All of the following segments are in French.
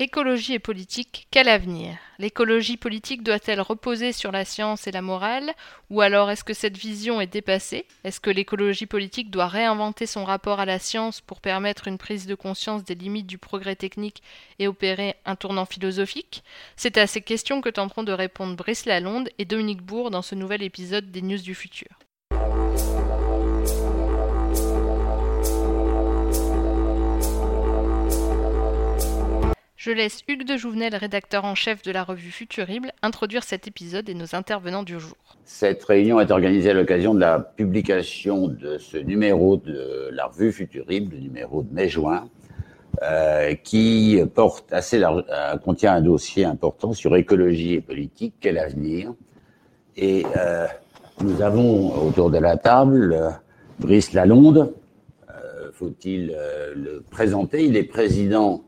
Écologie et politique, quel avenir? L'écologie politique doit-elle reposer sur la science et la morale? Ou alors est-ce que cette vision est dépassée? Est-ce que l'écologie politique doit réinventer son rapport à la science pour permettre une prise de conscience des limites du progrès technique et opérer un tournant philosophique? C'est à ces questions que tenteront de répondre Brice Lalonde et Dominique Bourg dans ce nouvel épisode des News du Futur. Je laisse Hugues de Jouvenel, rédacteur en chef de la revue Futurible, introduire cet épisode et nos intervenants du jour. Cette réunion est organisée à l'occasion de la publication de ce numéro de la revue Futurible, le numéro de mai-juin, euh, qui euh, contient un dossier important sur écologie et politique, quel avenir. Et euh, nous avons autour de la table Brice Lalonde. Faut-il le présenter? Il est président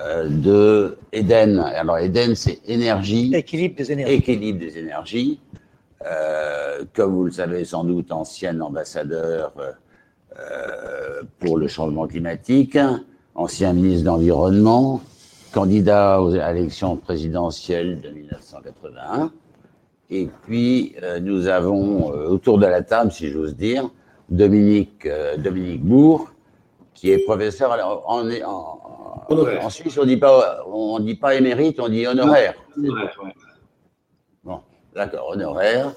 euh, de Eden. Alors Eden, c'est énergie. Équilibre des énergies. Équilibre des énergies. Euh, comme vous le savez sans doute, ancien ambassadeur euh, pour le changement climatique, ancien ministre d'Environnement, candidat aux élections présidentielles de 1981. Et puis, nous avons autour de la table, si j'ose dire, Dominique, Dominique Bourg, qui est professeur en, en, en Suisse, on dit pas, on dit pas émérite, on dit honoraire. Bon, d'accord, honoraire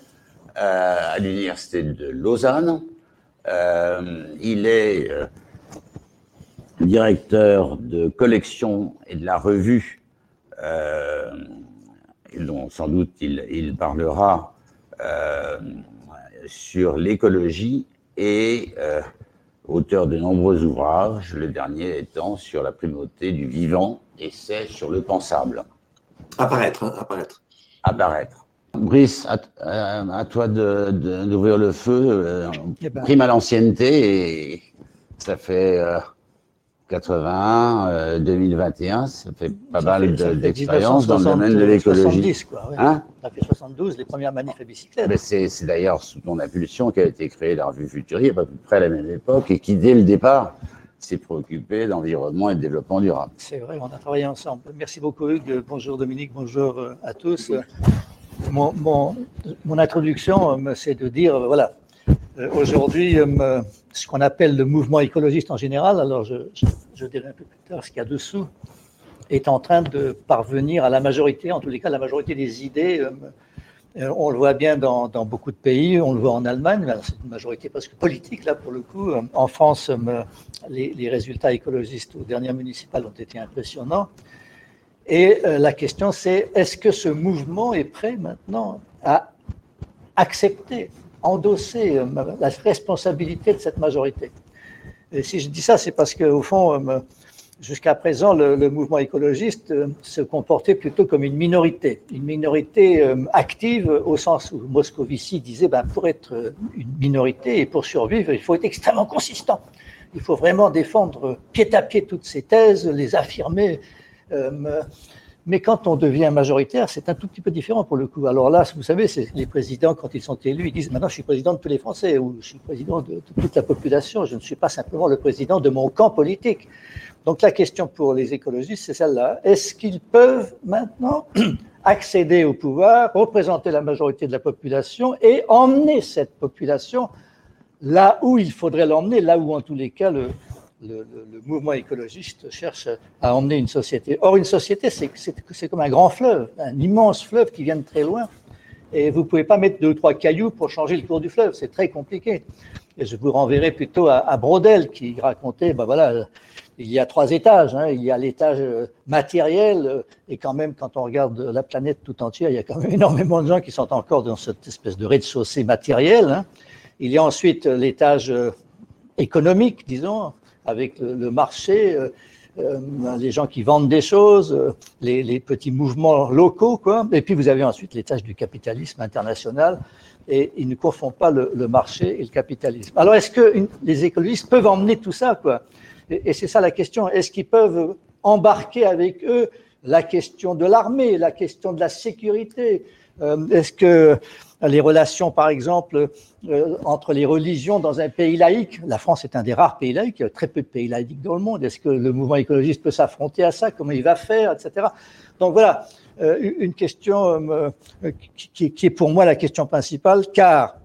euh, à l'université de Lausanne. Euh, il est euh, directeur de collection et de la revue, dont sans doute il, il parlera sur l'écologie et auteur de nombreux ouvrages, le dernier étant sur la primauté du vivant, et c'est sur le pensable. Apparaître, hein, apparaître. Apparaître. Brice, à, euh, toi d'ouvrir de, le feu. Euh, eh ben. Prime à l'ancienneté, et ça fait euh, 81, 2021, euh, ça fait pas mal d'expérience dans le domaine de l'écologie. Hein ça fait 72, les premières manifs bicyclettes. C'est d'ailleurs sous ton impulsion qu'a été créée la revue Futurie, à peu près à la même époque, et qui, dès le départ, s'est préoccupé d'environnement et de développement durable. C'est vrai, on a travaillé ensemble. Merci beaucoup, Hugues. Bonjour, Dominique. Bonjour euh, à tous. Mon, mon, mon introduction, euh, c'est de dire, voilà, aujourd'hui, ce qu'on appelle le mouvement écologiste en général, alors je, dirai un peu plus tard ce qu'il y a dessous, est en train de parvenir à la majorité, en tous les cas la majorité des idées. Euh, euh, on le voit bien dans, beaucoup de pays, on le voit en Allemagne, c'est une majorité presque politique là pour le coup. En France, euh, les, résultats écologistes aux dernières municipales ont été impressionnants. Et la question c'est, est-ce que ce mouvement est prêt maintenant à accepter endosser euh, la responsabilité de cette majorité. Et si je dis ça, c'est parce qu'au fond, euh, jusqu'à présent, le, mouvement écologiste euh, se comportait plutôt comme une minorité, une minorité active au sens où Moscovici disait, ben, pour être une minorité et pour survivre, il faut être extrêmement consistant. Il faut vraiment défendre pied à pied toutes ces thèses, les affirmer. Mais quand on devient majoritaire, c'est un tout petit peu différent pour le coup. Alors là, vous savez, les présidents, quand ils sont élus, ils disent maintenant je suis président de tous les Français ou je suis président de, toute la population. Je ne suis pas simplement le président de mon camp politique. Donc la question pour les écologistes, c'est celle-là. Est-ce qu'ils peuvent maintenant accéder au pouvoir, représenter la majorité de la population et emmener cette population là où il faudrait l'emmener, là où en tous les cas le, le, mouvement écologiste cherche à emmener une société. Or, une société, c'est comme un grand fleuve, un immense fleuve qui vient de très loin. Et vous ne pouvez pas mettre deux ou trois cailloux pour changer le cours du fleuve, c'est très compliqué. Et je vous renverrai plutôt à, Brodel qui racontait, ben voilà, il y a trois étages. Hein. Il y a l'étage euh, matériel, euh, et quand même, quand on regarde la planète tout entière, il y a quand même énormément de gens qui sont encore dans cette espèce de rez-de-chaussée matériel. Hein. Il y a ensuite l'étage euh, économique, disons, avec le, marché, euh, euh, les gens qui vendent des choses, euh, les, petits mouvements locaux, quoi. Et puis vous avez ensuite les tâches du capitalisme international. Et ils ne confondent pas le, marché et le capitalisme. Alors, est-ce que les écologistes peuvent emmener tout ça, quoi? Et, c'est ça la question. Est-ce qu'ils peuvent embarquer avec eux la question de l'armée, la question de la sécurité, Est-ce que les relations, par exemple, entre les religions dans un pays laïque, la France est un des rares pays laïques, il y a très peu de pays laïques dans le monde, est-ce que le mouvement écologiste peut s'affronter à ça, comment il va faire, etc. Donc voilà, une question qui, est pour moi la question principale, car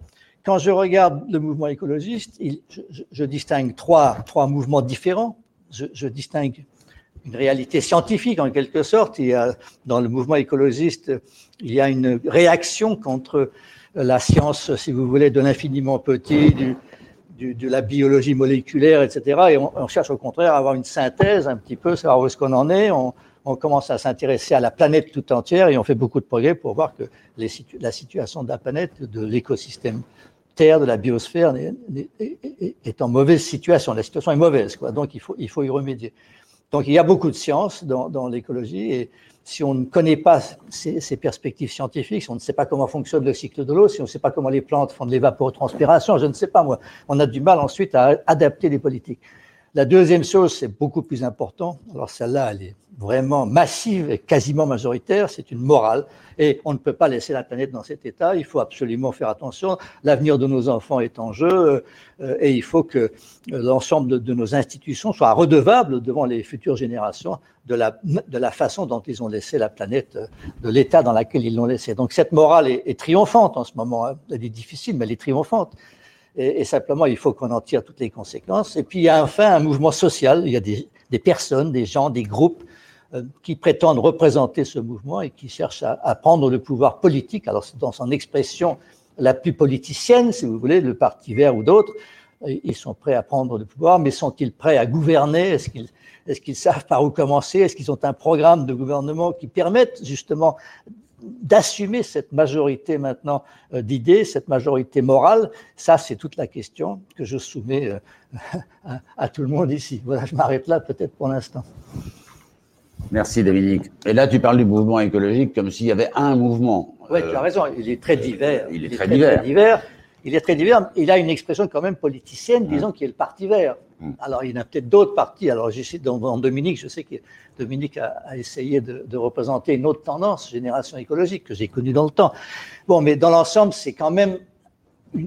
quand je regarde le mouvement écologiste, je, distingue trois, trois mouvements différents. Je, distingue une réalité scientifique en quelque sorte. Il y a, dans le mouvement écologiste, il y a une réaction contre la science, si vous voulez, de l'infiniment petit, de la biologie moléculaire, etc. Et on, cherche au contraire à avoir une synthèse un petit peu, savoir où est-ce qu'on en est. On, commence à s'intéresser à la planète tout entière et on fait beaucoup de progrès pour voir que la situation de la planète, de l'écosystème Terre, de la biosphère, est, en mauvaise situation. La situation est mauvaise, quoi. donc il faut, il faut y remédier. Donc il y a beaucoup de science dans, l'écologie et si on ne connaît pas ces, ces, perspectives scientifiques, si on ne sait pas comment fonctionne le cycle de l'eau, si on ne sait pas comment les plantes font de l'évapotranspiration, je ne sais pas moi, on a du mal ensuite à adapter les politiques. La deuxième chose, c'est beaucoup plus important. Alors celle-là, elle est vraiment massive et quasiment majoritaire. C'est une morale. Et on ne peut pas laisser la planète dans cet état. Il faut absolument faire attention. L'avenir de nos enfants est en jeu. Euh, et il faut que l'ensemble de, nos institutions soient redevables devant les futures générations de la, façon dont ils ont laissé la planète, de l'état dans lequel ils l'ont laissé. Donc cette morale est, est triomphante en ce moment. Hein. Elle est difficile, mais elle est triomphante et, simplement il faut qu'on en tire toutes les conséquences. Et puis il y a enfin un mouvement social, il y a des, personnes, des gens, des groupes euh, qui prétendent représenter ce mouvement et qui cherchent à, prendre le pouvoir politique, alors dans son expression la plus politicienne, si vous voulez, le Parti vert ou d'autres, ils sont prêts à prendre le pouvoir, mais sont-ils prêts à gouverner? Est-ce qu'ils savent par où commencer? Est-ce qu'ils ont un programme de gouvernement qui permette justement d'assumer cette majorité maintenant euh, d'idées, cette majorité morale, ça c'est toute la question que je soumets euh, à, tout le monde ici. Voilà, je m'arrête là peut-être pour l'instant. Merci Dominique. Et là tu parles du mouvement écologique comme s'il y avait un mouvement. Oui, tu as raison, il est très divers. Il est, très, divers il est très divers. Il a une expression quand même politicienne, disons, qui est le Parti vert. Mm. Alors, il y en a peut-être d'autres partis. Alors, Dominique, je sais que Dominique a, essayé de, représenter une autre tendance, génération écologique, que j'ai connue dans le temps. Bon, mais dans l'ensemble, c'est quand même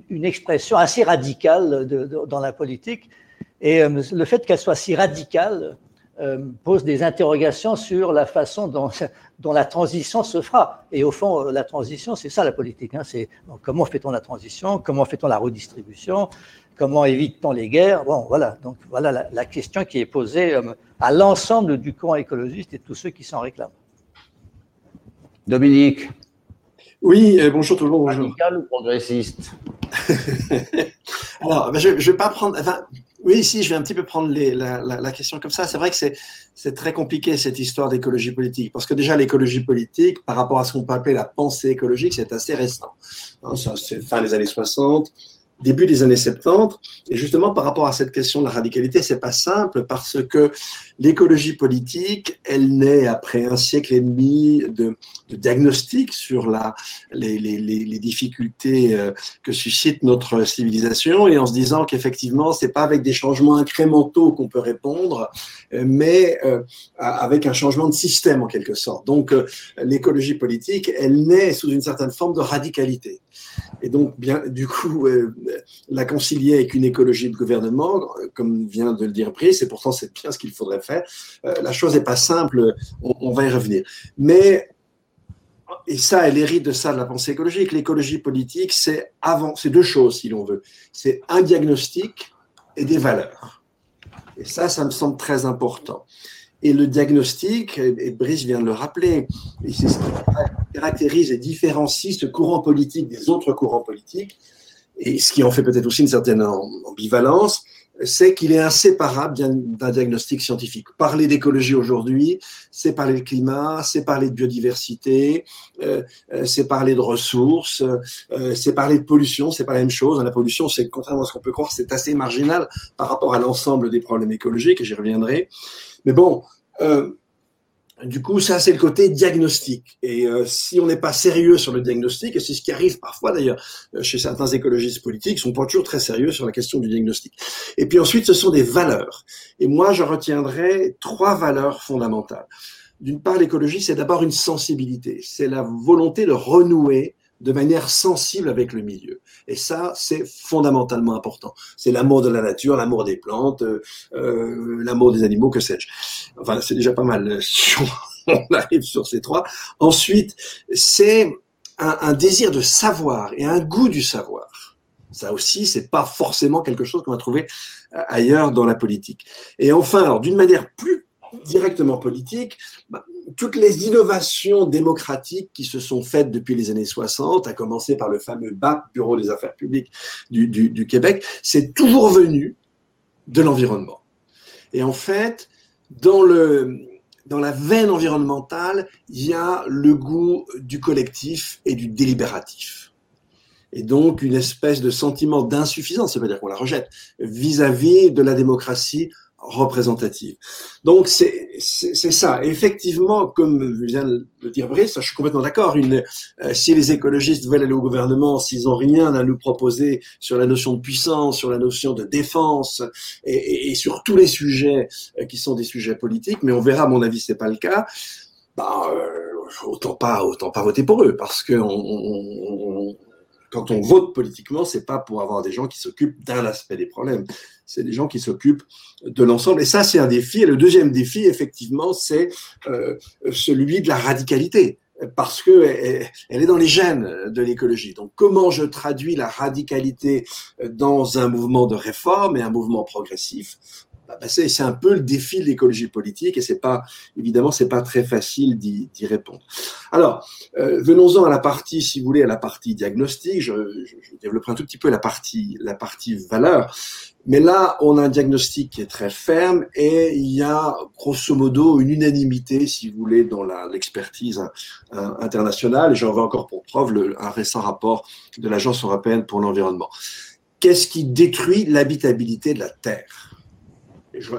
une, expression assez radicale dans la politique. Et euh, le fait qu'elle soit si radicale, euh, pose des interrogations sur la façon dont, dont, la transition se fera. Et au fond, euh, la transition, c'est ça la politique. Hein, c'est comment fait-on la transition, comment fait-on la redistribution, comment évite-t-on les guerres. Bon, voilà. Donc voilà la, question qui est posée euh, à l'ensemble du camp écologiste et tous ceux qui s'en réclament. Dominique. Oui, bonjour tout le monde. Radical ou progressiste? Alors, ben, je ne vais pas prendre. Oui, si, je vais un petit peu prendre la, question comme ça. C'est vrai que c'est très compliqué cette histoire d'écologie politique, parce que déjà l'écologie politique, par rapport à ce qu'on peut appeler la pensée écologique, c'est assez récent. Hein, c'est fin des années 60, début des années 70. Et justement, par rapport à cette question de la radicalité, c'est pas simple parce que l'écologie politique, elle naît après un siècle et demi de, de diagnostic sur la, les, les, les, difficultés euh, que suscite notre civilisation et en se disant qu'effectivement, c'est pas avec des changements incrémentaux qu'on peut répondre, euh, mais euh, avec un changement de système en quelque sorte. Donc, l'écologie politique, elle naît sous une certaine forme de radicalité. Et donc, bien, du coup, la concilier avec une écologie de gouvernement, comme vient de le dire Brice, et pourtant c'est bien ce qu'il faudrait faire. Euh, la chose n'est pas simple, on, va y revenir. Mais, et ça, elle hérite de ça, de la pensée écologique. L'écologie politique, c'est avant, c'est deux choses, si l'on veut. C'est un diagnostic et des valeurs. Et ça, ça me semble très important. Et le diagnostic, et Brice vient de le rappeler, c'est ce qui caractérise et différencie ce courant politique des autres courants politiques, et ce qui en fait peut-être aussi une certaine ambivalence, c'est qu'il est inséparable d'un diagnostic scientifique. Parler d'écologie aujourd'hui, c'est parler de climat, c'est parler de biodiversité, euh, euh, c'est parler de ressources, euh, c'est parler de pollution, c'est pas la même chose. La pollution, c'est contrairement à ce qu'on peut croire, c'est assez marginal par rapport à l'ensemble des problèmes écologiques, et j'y reviendrai. Mais bon, du coup, ça, c'est le côté diagnostic. Et euh, si on n'est pas sérieux sur le diagnostic, et c'est ce qui arrive parfois d'ailleurs euh, chez certains écologistes politiques, sont pas toujours très sérieux sur la question du diagnostic. Et puis ensuite, ce sont des valeurs. Et moi, je retiendrai trois valeurs fondamentales. d'une part, l'écologie, c'est d'abord une sensibilité, c'est la volonté de renouer de manière sensible avec le milieu. Et ça, c'est fondamentalement important. C'est l'amour de la nature, l'amour des plantes, euh, euh l'amour des animaux, que sais-je. Enfin, c'est déjà pas mal si on arrive sur ces trois. Ensuite, c'est un, un, désir de savoir et un goût du savoir. Ça aussi, c'est pas forcément quelque chose qu'on va trouver ailleurs dans la politique. Et enfin, alors d'une manière plus directement politique, bah, toutes les innovations démocratiques qui se sont faites depuis les années 60, à commencer par le fameux BAP, Bureau des affaires publiques du, Québec, c'est toujours venu de l'environnement. Et en fait, dans, le, dans la veine environnementale, il y a le goût du collectif et du délibératif. Et donc une espèce de sentiment d'insuffisance, ça veut dire qu'on la rejette, vis-à-vis -vis de la démocratie représentative. Donc c'est ça. Effectivement, comme vient de le dire Brice, je suis complètement d'accord. Euh, si les écologistes veulent aller au gouvernement, s'ils ont rien à nous proposer sur la notion de puissance, sur la notion de défense et, et, sur tous les sujets euh, qui sont des sujets politiques, mais on verra. À mon avis, c'est pas le cas. Bah, euh, autant pas, autant pas voter pour eux, parce que on, on, quand on vote politiquement, c'est pas pour avoir des gens qui s'occupent d'un aspect des problèmes c'est des gens qui s'occupent de l'ensemble. Et ça, c'est un défi. Et le deuxième défi, effectivement, c'est euh, celui de la radicalité parce que elle, est dans les gènes de l'écologie. Donc, comment je traduis la radicalité dans un mouvement de réforme et un mouvement progressif bah, bah, c'est un peu le défi de l'écologie politique et c'est pas évidemment c'est pas très facile d'y répondre. Alors euh, venons-en à la partie, si vous voulez, à la partie diagnostic. Je, développerai un tout petit peu la partie la partie valeur. Mais là, on a un diagnostic qui est très ferme et il y a grosso modo une unanimité, si vous voulez, dans l'expertise euh, internationale. J'en veux encore pour preuve un récent rapport de l'Agence européenne pour l'environnement. Qu'est-ce qui détruit l'habitabilité de la Terre?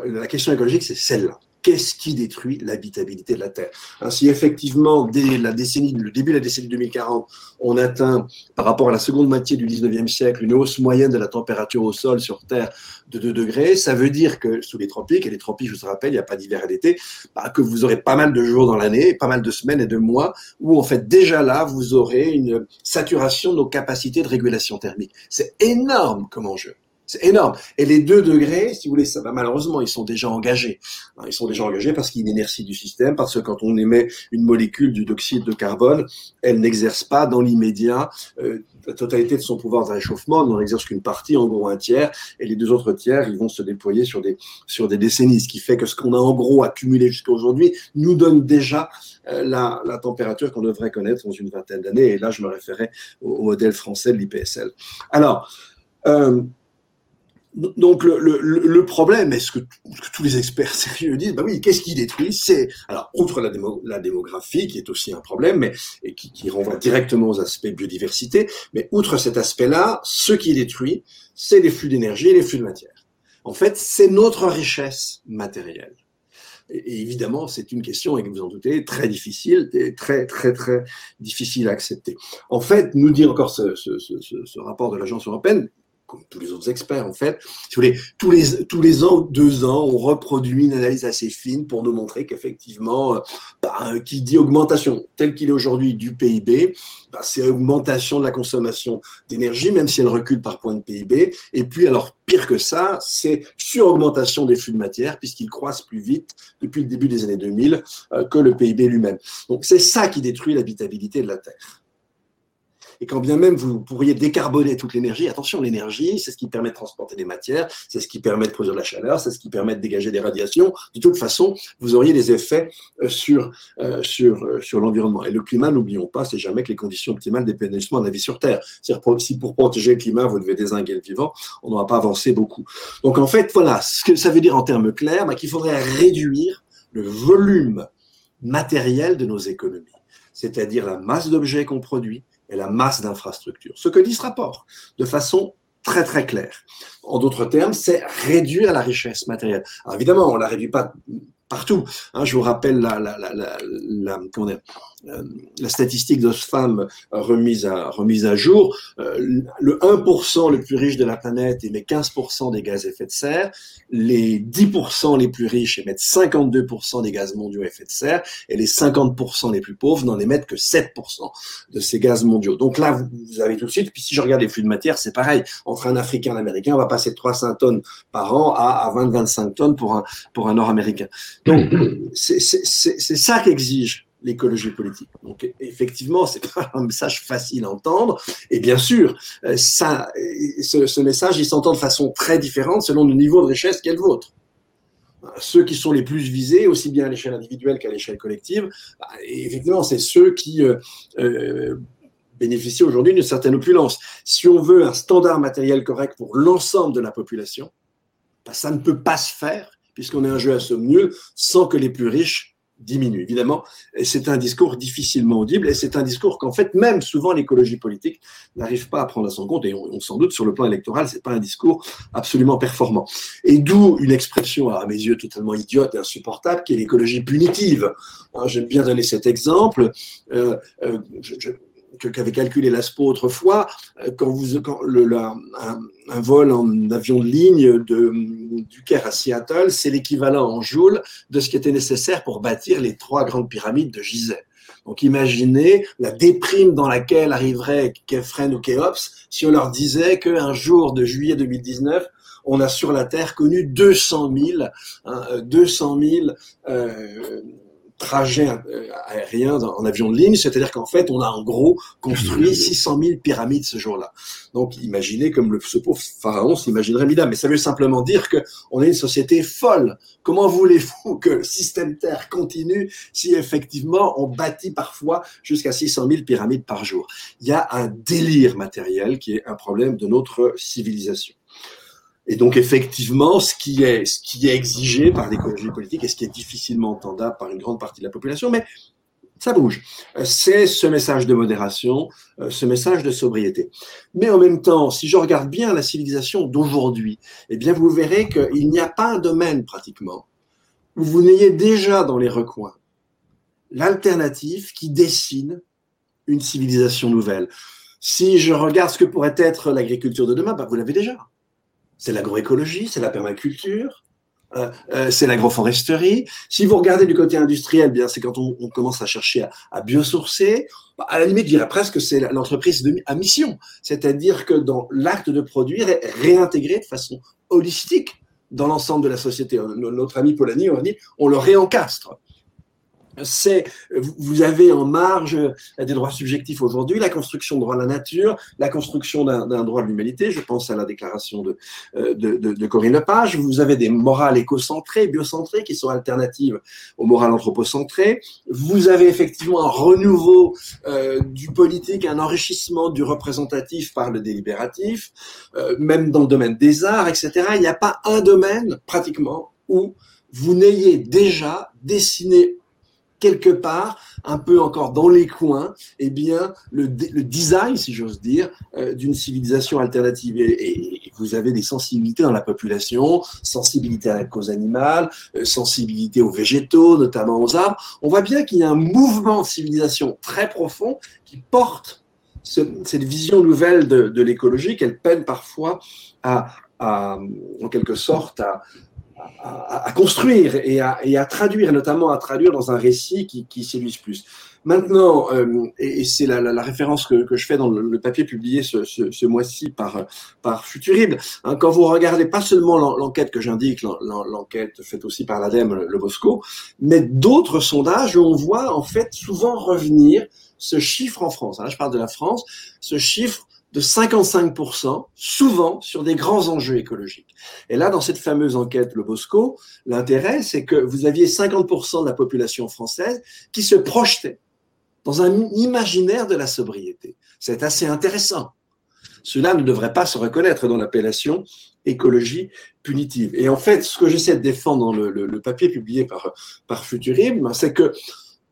La question écologique, c'est celle-là qu'est-ce qui détruit l'habitabilité de la Terre? Si effectivement, dès la décennie, le début de la décennie 2040, on atteint, par rapport à la seconde moitié du 19e siècle, une hausse moyenne de la température au sol sur Terre de 2 degrés, ça veut dire que sous les tropiques, et les tropiques, je vous rappelle, il n'y a pas d'hiver et d'été, bah, que vous aurez pas mal de jours dans l'année, pas mal de semaines et de mois, où en fait déjà là, vous aurez une saturation de nos capacités de régulation thermique. C'est énorme comme enjeu. C'est énorme. Et les deux degrés, si vous voulez, ça va malheureusement, ils sont déjà engagés. Hein, ils sont déjà engagés parce qu'il y a une inertie du système, parce que quand on émet une molécule du dioxyde de carbone, elle n'exerce pas dans l'immédiat euh, la totalité de son pouvoir de réchauffement, n'en exerce qu'une partie, en gros un tiers, et les deux autres tiers, ils vont se déployer sur des, sur des décennies, ce qui fait que ce qu'on a en gros accumulé jusqu'à aujourd'hui nous donne déjà euh, la, la température qu'on devrait connaître dans une vingtaine d'années, et là je me référais au, au modèle français de l'IPSL. Alors, euh, donc le, problème, est ce que, tous les experts sérieux disent, bah oui, qu'est-ce qui détruit? C'est alors outre la, démo, la, démographie qui est aussi un problème, mais qui, renvoie directement aux aspects biodiversité, mais outre cet aspect-là, ce qui détruit, c'est les flux d'énergie et les flux de matière. En fait, c'est notre richesse matérielle. Et, évidemment, c'est une question, et vous en doutez, très difficile, et très, très, très difficile à accepter. En fait, nous dit encore ce rapport de l'Agence européenne, comme tous les autres experts en fait, tous les, tous les ans, deux ans, on reproduit une analyse assez fine pour nous montrer qu'effectivement, euh, bah, qui dit augmentation tel qu'il est aujourd'hui du PIB, bah, c'est augmentation de la consommation d'énergie, même si elle recule par point de PIB. Et puis, alors, pire que ça, c'est sur-augmentation des flux de matière, puisqu'ils croissent plus vite depuis le début des années 2000 euh, que le PIB lui-même. Donc, c'est ça qui détruit l'habitabilité de la Terre. Et quand bien même vous pourriez décarboner toute l'énergie, attention, l'énergie, c'est ce qui permet de transporter des matières, c'est ce qui permet de produire de la chaleur, c'est ce qui permet de dégager des radiations. De toute façon, vous auriez des effets euh, sur, euh, sur, euh, sur l'environnement. Et le climat, n'oublions pas, c'est jamais que les conditions optimales dépendent justement de la vie sur Terre. C'est-à-dire, si pour protéger le climat, vous devez désinguer le vivant, on n'aura pas avancé beaucoup. Donc, en fait, voilà, ce que ça veut dire en termes clairs, bah, qu'il faudrait réduire le volume matériel de nos économies c'est-à-dire la masse d'objets qu'on produit, et la masse d'infrastructures. Ce que dit ce rapport, de façon très très claire. En d'autres termes, c'est réduire la richesse matérielle. Alors évidemment, on la réduit pas partout. Hein, je vous rappelle la, la, la, la euh, statistique d'Oxfam remise à, remise à jour, euh, le 1% le plus riche de la planète émet 15% des gaz à effet de serre, les 10% les plus riches émettent 52% des gaz mondiaux à effet de serre, et les 50% les plus pauvres n'en émettent que 7% de ces gaz mondiaux. Donc là, vous avez tout de suite, puis si je regarde les flux de matière, c'est pareil. Entre un Africain et un Américain, on va passer de 300 tonnes par an à, à 20-25 tonnes pour un, pour un Nord-Américain. Donc, c'est ça qu'exige l'écologie politique. Donc effectivement, c'est pas un message facile à entendre. Et bien sûr, euh, ça, ce, message, il s'entend de façon très différente selon le niveau de richesse qu'est le vôtre. Ceux qui sont les plus visés, aussi bien à l'échelle individuelle qu'à l'échelle collective, bah, effectivement, c'est ceux qui euh, euh, bénéficient aujourd'hui d'une certaine opulence. Si on veut un standard matériel correct pour l'ensemble de la population, bah, ça ne peut pas se faire puisqu'on est un jeu à somme nulle sans que les plus riches diminue. Évidemment, c'est un discours difficilement audible et c'est un discours qu'en fait, même souvent l'écologie politique n'arrive pas à prendre à son compte et on, s'en doute sur le plan électoral, c'est pas un discours absolument performant. Et d'où une expression à mes yeux totalement idiote et insupportable qui est l'écologie punitive. Hein, j'aime bien donner cet exemple. Euh, euh, je, qu'avait calculé l'ASPO autrefois, euh, quand vous, quand le, un, vol en avion de ligne de, du Caire à Seattle, c'est l'équivalent en joules de ce qui était nécessaire pour bâtir les trois grandes pyramides de Gizeh. Donc imaginez la déprime dans laquelle arriverait Kefren ou Khéops si on leur disait qu'un jour de juillet 2019, on a sur la Terre connu 200 000, hein, 200 000 euh, trajet euh, aérien en avion de ligne, c'est-à-dire qu'en fait, on a en gros construit 600 000 pyramides ce jour-là. Donc, imaginez comme le, ce pauvre pharaon s'imaginerait mais ça veut simplement dire que on est une société folle. Comment voulez-vous que le système Terre continue si effectivement on bâtit parfois jusqu'à 600 000 pyramides par jour? Il y a un délire matériel qui est un problème de notre civilisation. Et donc effectivement, ce qui est, exigé par l'écologie politique et ce qui est difficilement entendable par une grande partie de la population, mais ça bouge. C'est ce message de modération, euh, ce message de sobriété. Mais en même temps, si je regarde bien la civilisation d'aujourd'hui, eh bien vous verrez qu'il n'y a pas un domaine pratiquement où vous n'ayez déjà dans les recoins l'alternative qui dessine une civilisation nouvelle. Si je regarde ce que pourrait être l'agriculture de demain, bah vous l'avez déjà c'est l'agroécologie, c'est la permaculture, euh, euh, c'est l'agroforesterie. Si vous regardez du côté industriel, bien c'est quand on, commence à chercher à, biosourcer. Bah, à la limite, je dirais presque c'est l'entreprise à mission, c'est-à-dire que dans l'acte de produire, est réintégré de façon holistique dans l'ensemble de la société. Notre ami Polanyi, on dit, on le réencastre c'est vous avez en marge des droits subjectifs aujourd'hui la construction de droit à la nature, la construction d'un droit de l'humanité. Je pense à la déclaration de, euh, de, de, de, Corinne Lepage. Vous avez des morales écocentrées, biocentrées, qui sont alternatives aux morales anthropocentrées. Vous avez effectivement un renouveau euh, du politique, un enrichissement du représentatif par le délibératif, euh, même dans le domaine des arts, etc. Il n'y a pas un domaine pratiquement où vous n'ayez déjà dessiné quelque part, un peu encore dans les coins, eh bien, le, design, si j'ose dire, euh, d'une civilisation alternative. Et, vous avez des sensibilités dans la population, sensibilité à la cause animale, euh, sensibilité aux végétaux, notamment aux arbres. On voit bien qu'il y a un mouvement de civilisation très profond qui porte cette vision nouvelle de, l'écologie qu'elle peine parfois à, en quelque sorte, à, à, construire et à, et à, traduire, notamment à traduire dans un récit qui, qui séduise plus. Maintenant, euh, et, c'est la, la, la, référence que, que, je fais dans le, papier publié ce, ce, ce mois-ci par, par Futurib, hein, quand vous regardez pas seulement l'enquête que j'indique, l'enquête faite aussi par l'ADEME, le Bosco, mais d'autres sondages où on voit en fait souvent revenir ce chiffre en France. Là, je parle de la France, ce chiffre de 55%, souvent sur des grands enjeux écologiques. Et là, dans cette fameuse enquête Le Bosco, l'intérêt, c'est que vous aviez 50% de la population française qui se projetait dans un imaginaire de la sobriété. C'est assez intéressant. Cela ne devrait pas se reconnaître dans l'appellation écologie punitive. Et en fait, ce que j'essaie de défendre dans le, papier publié par, par Futurib, c'est que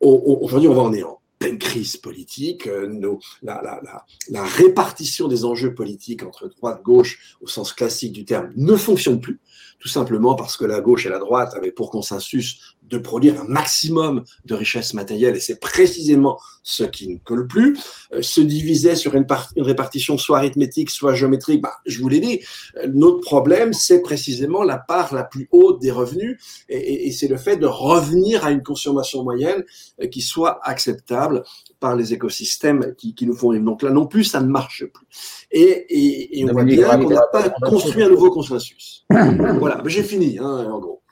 aujourd'hui, on va en néant pleine crise politique, euh, la, répartition des enjeux politiques entre droite gauche au sens classique du terme ne fonctionne plus, tout simplement parce que la gauche et la droite avaient pour consensus de produire un maximum de richesses matérielles, et c'est précisément ce qui ne colle plus, euh, se diviser sur une, une, répartition soit arithmétique, soit géométrique. Bah, je vous l'ai dit, euh, notre problème, c'est précisément la part la plus haute des revenus, et, et, c'est le fait de revenir à une consommation moyenne euh, qui soit acceptable par les écosystèmes qui, qui, nous font vivre. Donc là non plus, ça ne marche plus. Et, et on voit bien qu'on n'a pas construit un nouveau consensus. voilà, j'ai fini, hein, en gros.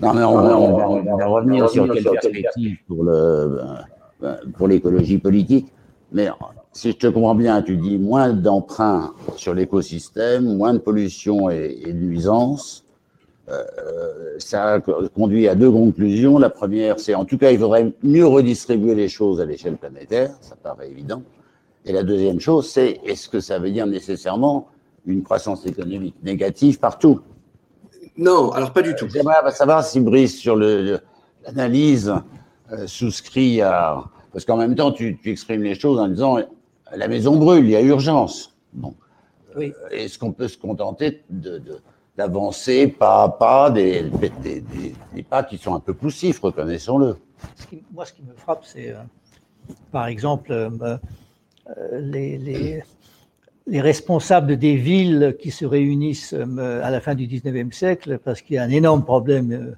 Non, mais on, va, revenir sur quelques perspectives pour le euh, pour l'écologie politique. Mais si je te comprends bien, tu dis moins d'emprunts sur l'écosystème, moins de pollution et, de nuisances. Euh, ça conduit à deux conclusions. La première, c'est en tout cas, il faudrait mieux redistribuer les choses à l'échelle planétaire, ça paraît évident. Et la deuxième chose, c'est est-ce que ça veut dire nécessairement une croissance économique négative partout? Non, alors pas du tout. J'aimerais savoir si Brice, sur l'analyse, euh, souscrit à. Parce qu'en même temps, tu, exprimes les choses en disant la maison brûle, il y a urgence. Bon. Oui. Euh, est-ce qu'on peut se contenter d'avancer pas à pas des, des, pas qui sont un peu poussifs, reconnaissons-le Moi, ce qui me frappe, c'est, euh, par exemple, les les responsables des villes qui se réunissent euh, à la fin du 19e siècle, parce qu'il y a un énorme problème euh,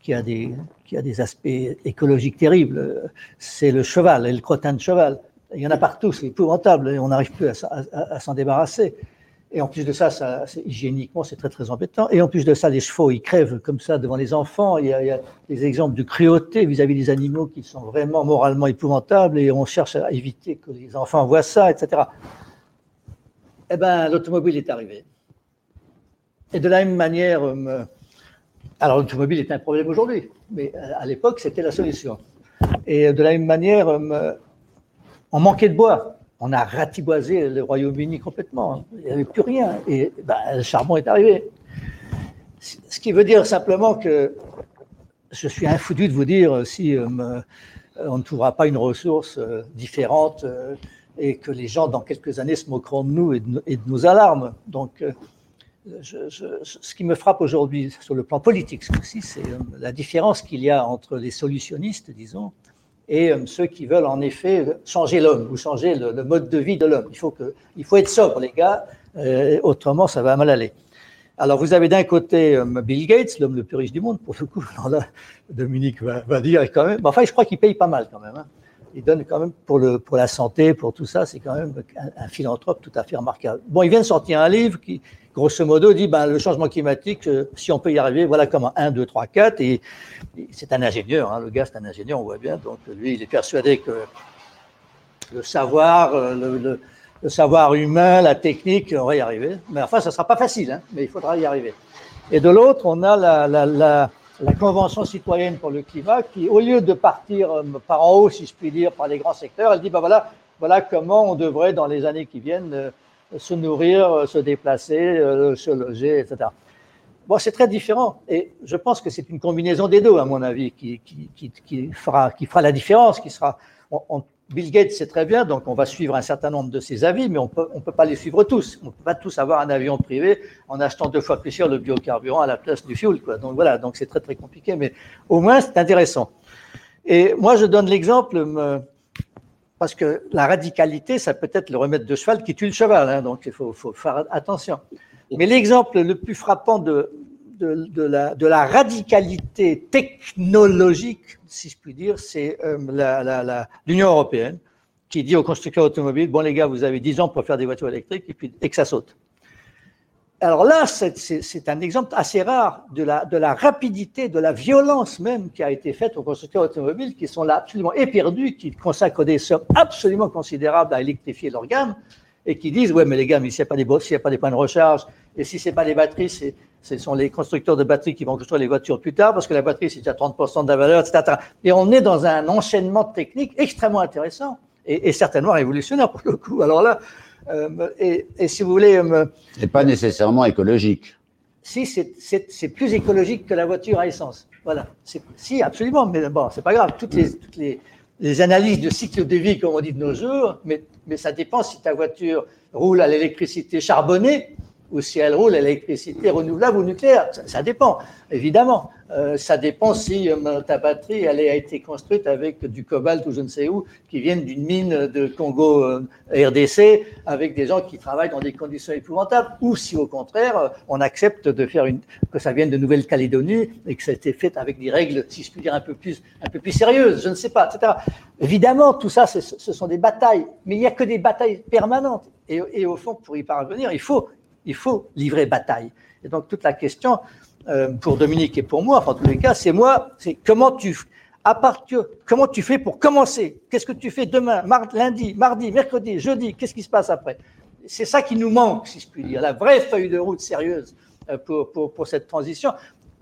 qui a des, qui a des aspects écologiques terribles, c'est le cheval et le crottin de cheval. Il y en a partout, c'est épouvantable, et on n'arrive plus à, s'en débarrasser. Et en plus de ça, ça hygiéniquement, c'est très très embêtant. Et en plus de ça, les chevaux, ils crèvent comme ça devant les enfants. Il y a, des exemples de cruauté vis-à-vis des animaux qui sont vraiment moralement épouvantables, et on cherche à éviter que les enfants voient ça, etc eh ben, l'automobile est arrivé. Et de la même manière, euh, alors l'automobile est un problème aujourd'hui, mais euh, à l'époque, c'était la solution. Et de la même manière, euh, on manquait de bois. On a ratiboisé le Royaume-Uni complètement. Il n'y avait plus rien. Et ben, le charbon est arrivé. Ce qui veut dire simplement que je suis infoudu de vous dire si on ne trouvera pas une ressource différente et que les gens, dans quelques années, se moqueront de nous et de, nos alarmes. Donc, euh, ce qui me frappe aujourd'hui sur le plan politique, c'est euh, la différence qu'il y a entre les solutionnistes, disons, et euh, ceux qui veulent en effet changer l'homme ou changer le, mode de vie de l'homme. Il faut, faut être sobre, les gars, autrement ça va mal aller. Alors vous avez d'un côté Bill Gates, l'homme le plus riche du monde, pour le coup, Dominique va, va dire quand même, enfin je crois qu'il paye pas mal quand même. Hein il donne quand même pour, le, pour la santé, pour tout ça, c'est quand même un, philanthrope tout à fait remarquable. Bon, il vient de sortir un livre qui, grosso modo, dit ben, le changement climatique, euh, si on peut y arriver, voilà comment 1, 2, 3, 4. Et, c'est un ingénieur, hein, le gars, c'est un ingénieur, on voit bien. Donc, lui, il est persuadé que le savoir, euh, le, savoir humain, la technique, on va y arriver. Mais enfin, ça ne sera pas facile, hein, mais il faudra y arriver. Et de l'autre, on a la la Convention citoyenne pour le climat, qui, au lieu de partir euh, par en haut, si je puis dire, par les grands secteurs, elle dit, ben voilà, voilà comment on devrait, dans les années qui viennent, euh, se nourrir, euh, se déplacer, se loger, etc. Bon, c'est très différent. Et je pense que c'est une combinaison des deux, à mon avis, qui, fera la différence, qui sera. Bill Gates sait très bien, donc on va suivre un certain nombre de ses avis, mais on peut, ne peut pas les suivre tous. On ne peut pas tous avoir un avion privé en achetant deux fois plus cher le biocarburant à la place du fuel. Quoi. Donc voilà, donc c'est très très compliqué, mais au moins c'est intéressant. Et moi je donne l'exemple, parce que la radicalité, ça peut être le remède de cheval qui tue le cheval, hein, donc il faut, faut faire attention. Mais l'exemple le plus frappant de, de, la, radicalité technologique, si je puis dire, c'est euh, l'Union européenne qui dit aux constructeurs automobiles, bon les gars, vous avez 10 ans pour faire des voitures électriques et, puis, et que ça saute. Alors là, c'est un exemple assez rare de la, rapidité, de la violence même qui a été faite aux constructeurs automobiles qui sont là absolument éperdus, qui consacrent des sommes absolument considérables à électrifier leur gamme et qui disent, ouais, mais les gars, mais s'il n'y a, des, a pas des points de recharge et si ce n'est pas les batteries, ce sont les constructeurs de batteries qui vont construire les voitures plus tard, parce que la batterie, c'est déjà 30% de la valeur, etc. Et on est dans un enchaînement technique extrêmement intéressant et, certainement révolutionnaire pour le coup. Alors là, euh, et, si vous voulez. Euh, c'est pas nécessairement écologique. Si, c'est plus écologique que la voiture à essence. Voilà. Si, absolument, mais bon, c'est pas grave. Toutes les, toutes les, les, analyses de cycle de vie, comme on dit de nos jours, mais, mais ça dépend si ta voiture roule à l'électricité charbonnée ou si elle roule à l'électricité renouvelable ou nucléaire. Ça, dépend, évidemment. Euh, ça dépend si euh, ta batterie a été construite avec du cobalt ou je ne sais où, qui viennent d'une mine de Congo euh, RDC, avec des gens qui travaillent dans des conditions épouvantables, ou si au contraire, on accepte de faire une, que ça vienne de Nouvelle-Calédonie et que ça a été fait avec des règles, si je puis dire, un peu plus, un peu plus sérieuses, je ne sais pas, etc. Évidemment, tout ça, ce sont des batailles, mais il n'y a que des batailles permanentes. Et, au fond, pour y parvenir, il faut, il faut livrer bataille. Et donc toute la question euh, pour Dominique et pour moi, en tous les cas, c'est moi, c'est comment tu, à partir, comment tu fais pour commencer? Qu'est-ce que tu fais demain, lundi, mardi, mercredi, jeudi? Qu'est-ce qui se passe après? C'est ça qui nous manque, si je puis dire, la vraie feuille de route sérieuse euh, pour, pour, pour cette transition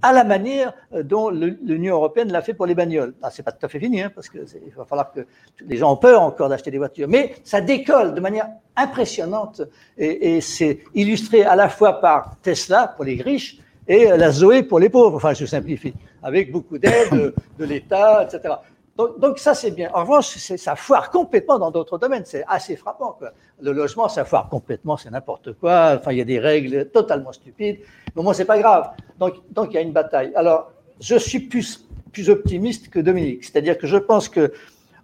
à la manière euh, dont l'Union européenne l'a fait pour les bagnoles. Ah, c'est pas tout à fait fini, hein, parce qu'il va falloir que les gens ont peur encore d'acheter des voitures, mais ça décolle de manière impressionnante et, c'est illustré à la fois par Tesla pour les riches et la Zoé pour les pauvres. Enfin, je simplifie, avec beaucoup d'aide de l'État, etc. Donc, ça, c'est bien. En revanche, ça foire complètement dans d'autres domaines. C'est assez frappant. Le logement, ça foire complètement, c'est n'importe quoi. Enfin, il y a des règles totalement stupides. Mais moi, c'est pas grave. Donc, il y a une bataille. Alors, je suis plus, plus optimiste que Dominique. C'est-à-dire que je pense que,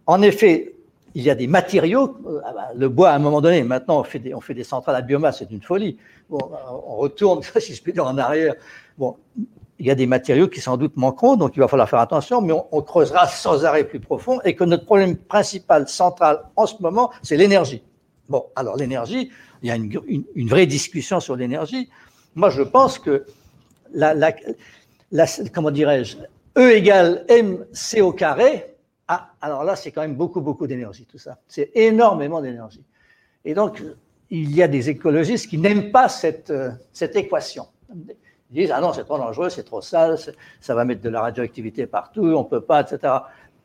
en effet, il y a des matériaux. Ah bah, le bois, à un moment donné, maintenant, on fait des, on fait des centrales à biomasse, c'est une folie. On retourne, si je puis dire, en arrière. Bon, il y a des matériaux qui sans doute manqueront, donc il va falloir faire attention, mais on, creusera sans arrêt plus profond et que notre problème principal, central en ce moment, c'est l'énergie. Bon, alors l'énergie, il y a une, vraie discussion sur l'énergie. Moi, je pense que la comment dirais-je, E égale mc au carré, ah, alors là, c'est quand même beaucoup, beaucoup d'énergie, tout ça. C'est énormément d'énergie. Et donc, il y a des écologistes qui n'aiment pas cette, euh, cette équation. Ils disent Ah non, c'est trop dangereux, c'est trop sale, ça va mettre de la radioactivité partout, on ne peut pas, etc.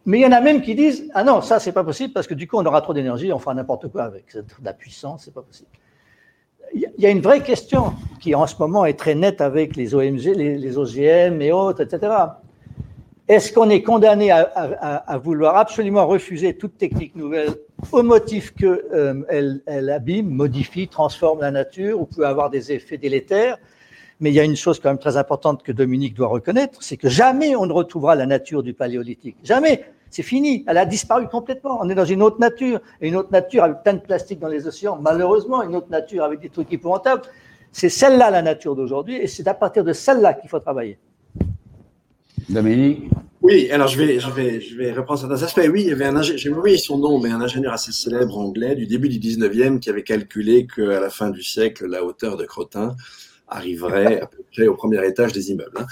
Mais il y en a même qui disent Ah non, ça, c'est pas possible parce que du coup, on aura trop d'énergie, on fera n'importe quoi avec. De la puissance, c'est pas possible. Il y a une vraie question qui, en ce moment, est très nette avec les OMG, les, OGM et autres, etc. Est-ce qu'on est condamné à, vouloir absolument refuser toute technique nouvelle au motif qu'elle euh, abîme, modifie, transforme la nature ou peut avoir des effets délétères? Mais il y a une chose quand même très importante que Dominique doit reconnaître, c'est que jamais on ne retrouvera la nature du paléolithique. Jamais. C'est fini. Elle a disparu complètement. On est dans une autre nature. Et une autre nature avec plein de plastique dans les océans, malheureusement. Une autre nature avec des trucs épouvantables. C'est celle-là la nature d'aujourd'hui. Et c'est à partir de celle-là qu'il faut travailler. Dominique? Oui, alors je vais, je vais, je vais reprendre certains aspects. Oui, il y avait un ingénieur, j'ai oublié son nom, mais un ingénieur assez célèbre anglais du début du 19e qui avait calculé qu'à la fin du siècle, la hauteur de Crotin arriverait à peu près au premier étage des immeubles. Hein.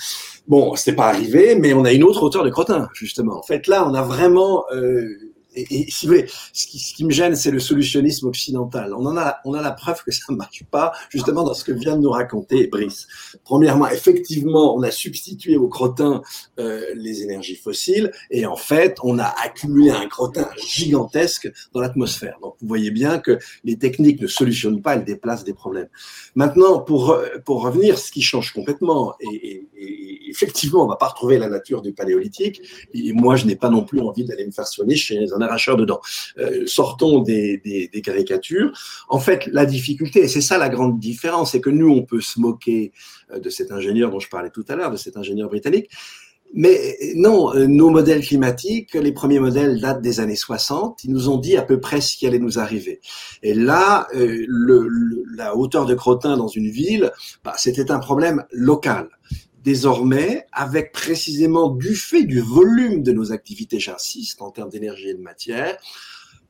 Bon, c'est pas arrivé, mais on a une autre hauteur de crottin, justement. En fait, là, on a vraiment euh, et, si vous voulez, ce qui, ce qui me gêne, c'est le solutionnisme occidental. On en a, on a la preuve que ça ne marche pas, justement dans ce que vient de nous raconter Brice. Premièrement, effectivement, on a substitué au crottin euh, les énergies fossiles, et en fait, on a accumulé un crottin gigantesque dans l'atmosphère. Donc, vous voyez bien que les techniques ne solutionnent pas, elles déplacent des problèmes. Maintenant, pour pour revenir, ce qui change complètement, et, et, effectivement, on va pas retrouver la nature du paléolithique. Et moi, je n'ai pas non plus envie d'aller me faire soigner chez les arracheur dedans. Euh, sortons des, caricatures. En fait, la difficulté, et c'est ça la grande différence, c'est que nous, on peut se moquer euh, de cet ingénieur dont je parlais tout à l'heure, de cet ingénieur britannique, mais non, euh, nos modèles climatiques, les premiers modèles datent des années 60. Ils nous ont dit à peu près ce qui allait nous arriver. Et là, la hauteur de crottin dans une ville, bah, c'était un problème local désormais, avec précisément du fait du volume de nos activités, j'insiste, en termes d'énergie et de matière,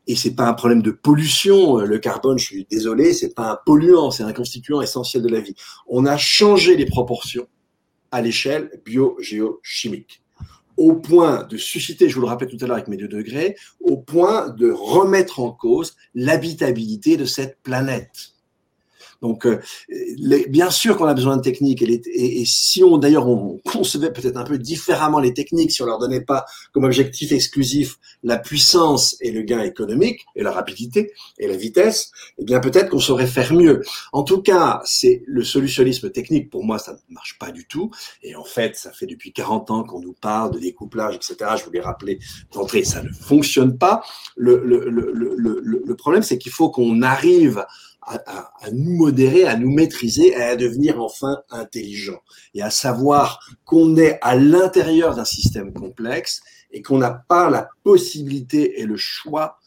et c'est pas un problème de pollution, le carbone, je suis désolé, c'est pas un polluant, c'est un constituant essentiel de la vie. On a changé les proportions à l'échelle bio-géochimique au point de susciter, je vous le rappelle tout à l'heure avec mes deux degrés, au point de remettre en cause l'habitabilité de cette planète. Donc, euh, bien sûr qu'on a besoin de techniques. Et, et, si on, d'ailleurs, on concevait peut-être un peu différemment les techniques, si on leur donnait pas comme objectif exclusif la puissance et le gain économique et la rapidité et la vitesse, eh bien peut-être qu'on saurait faire mieux. En tout cas, c'est le solutionnisme technique. Pour moi, ça ne marche pas du tout. Et en fait, ça fait depuis 40 ans qu'on nous parle de découplage, etc. Je voulais rappeler d'entrée, ça ne fonctionne pas. Le, le, le, le problème, c'est qu'il faut qu'on arrive à, nous modérer, à nous maîtriser, et à devenir enfin intelligents et à savoir qu'on est à l'intérieur d'un système complexe et qu'on n'a pas la possibilité et le choix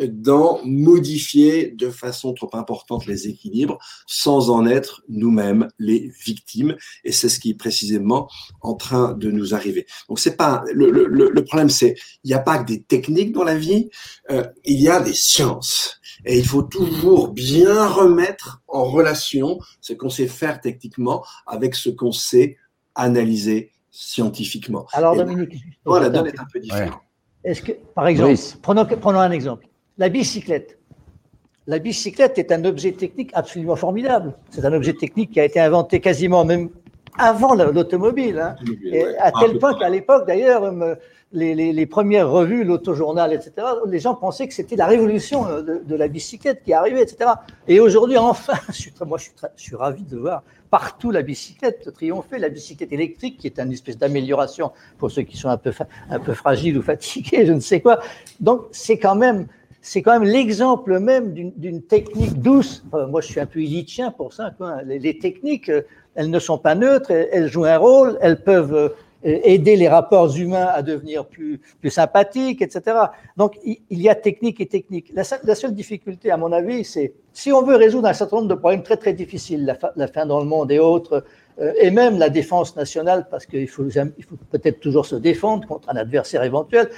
d'en modifier de façon trop importante les équilibres sans en être nous-mêmes les victimes. Et c'est ce qui est précisément en train de nous arriver. Donc c'est pas le, le, le problème, c'est il n'y a pas que des techniques dans la vie, euh, il y a des sciences. Et il faut toujours bien remettre en relation ce qu'on sait faire techniquement avec ce qu'on sait analyser scientifiquement. Alors, Dominique. Voilà, donne est un peu différent. Est-ce que, par exemple, prenons, prenons un exemple. La bicyclette. La bicyclette est un objet technique absolument formidable. C'est un objet technique qui a été inventé quasiment même avant l'automobile. Hein. À tel point qu'à l'époque, d'ailleurs, les, premières revues, l'autojournal, etc., les gens pensaient que c'était la révolution euh, de, la bicyclette qui arrivait, etc. Et aujourd'hui, enfin, moi, je suis, je suis, ravi de voir partout la bicyclette triompher, la bicyclette électrique, qui est une espèce d'amélioration pour ceux qui sont un peu, fragiles ou fatigués, je ne sais quoi. Donc, c'est quand même c'est quand même l'exemple même d'une technique douce. moi, je suis un peu illichien pour ça. Les, techniques, euh, elles ne sont pas neutres, elles jouent un rôle, elles peuvent euh, aider les rapports humains à devenir plus, sympathiques, etc. Donc, il y a technique et technique. La, seule difficulté, à mon avis, c'est si on veut résoudre un certain nombre de problèmes très, très difficiles, la, la fin dans le monde et autres, euh, et même la défense nationale, parce qu'il faut, il faut peut-être toujours se défendre contre un adversaire éventuel,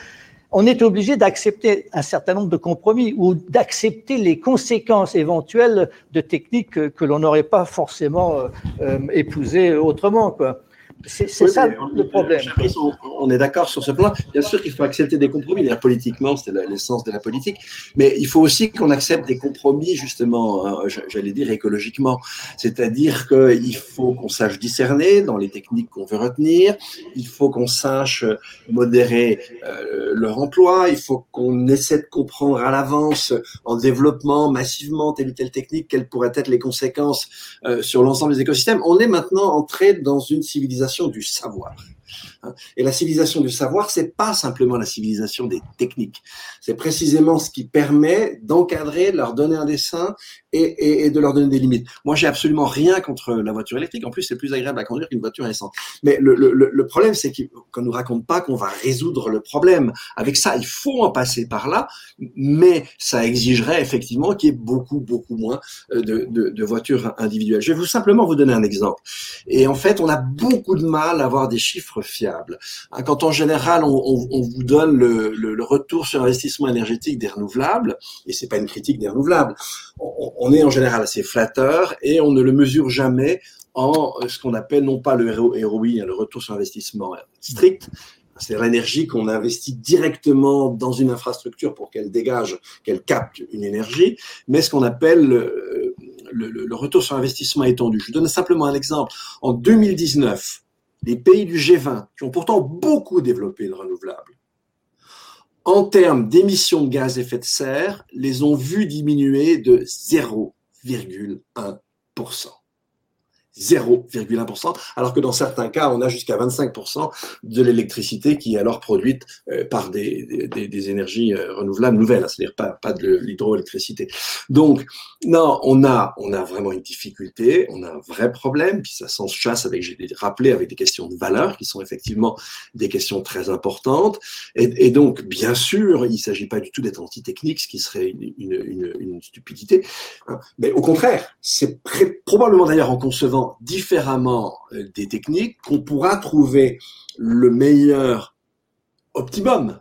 on est obligé d'accepter un certain nombre de compromis ou d'accepter les conséquences éventuelles de techniques que, l'on n'aurait pas forcément euh, euh, épousées autrement. C'est ça le problème. On, est d'accord sur ce plan. Bien sûr qu'il faut accepter des compromis. D'ailleurs, politiquement, c'est l'essence de la politique. Mais il faut aussi qu'on accepte des compromis, justement, hein, j'allais dire écologiquement. C'est-à-dire qu'il faut qu'on sache discerner dans les techniques qu'on veut retenir. Il faut qu'on sache modérer euh, leur emploi. Il faut qu'on essaie de comprendre à l'avance, en développement massivement telle ou telle technique, quelles pourraient être les conséquences euh, sur l'ensemble des écosystèmes. On est maintenant entré dans une civilisation du savoir. Hein. Et la civilisation du savoir, c'est pas simplement la civilisation des techniques. C'est précisément ce qui permet d'encadrer, de leur donner un dessin et, de leur donner des limites. Moi, j'ai absolument rien contre la voiture électrique. En plus, c'est plus agréable à conduire qu'une voiture essence. Mais le, problème, c'est qu'on nous raconte pas qu'on va résoudre le problème. Avec ça, il faut en passer par là, mais ça exigerait effectivement qu'il y ait beaucoup, beaucoup moins euh, de, voitures individuelles. Je vais vous simplement vous donner un exemple. Et en fait, on a beaucoup de mal à avoir des chiffres fiables. Hein, quand en général, on, vous donne le, retour sur investissement énergétique des renouvelables, et c'est pas une critique des renouvelables, on, est en général assez flatteur et on ne le mesure jamais en euh, ce qu'on appelle non pas le ROI, hein, le retour sur investissement strict, c'est l'énergie qu'on investit directement dans une infrastructure pour qu'elle dégage, qu'elle capte une énergie, mais ce qu'on appelle le, le, retour sur investissement étendu. Je vous donne simplement un exemple. En 2019, les pays du G20, qui ont pourtant beaucoup développé le renouvelable, en termes d'émissions de gaz à effet de serre, les ont vus diminuer de 0,1%. 0,1%, alors que dans certains cas, on a jusqu'à 25% de l'électricité qui est alors produite euh, par des, énergies euh, renouvelables nouvelles, hein, c'est-à-dire pas, pas de l'hydroélectricité. Donc, non, on a, on a vraiment une difficulté, on a un vrai problème, puis ça s'en chasse avec, j'ai rappelé, avec des questions de valeur qui sont effectivement des questions très importantes. Et, donc, bien sûr, il ne s'agit pas du tout d'être anti-technique, ce qui serait une, stupidité, hein. mais au contraire, c'est probablement d'ailleurs en concevant différemment euh, des techniques qu'on pourra trouver le meilleur optimum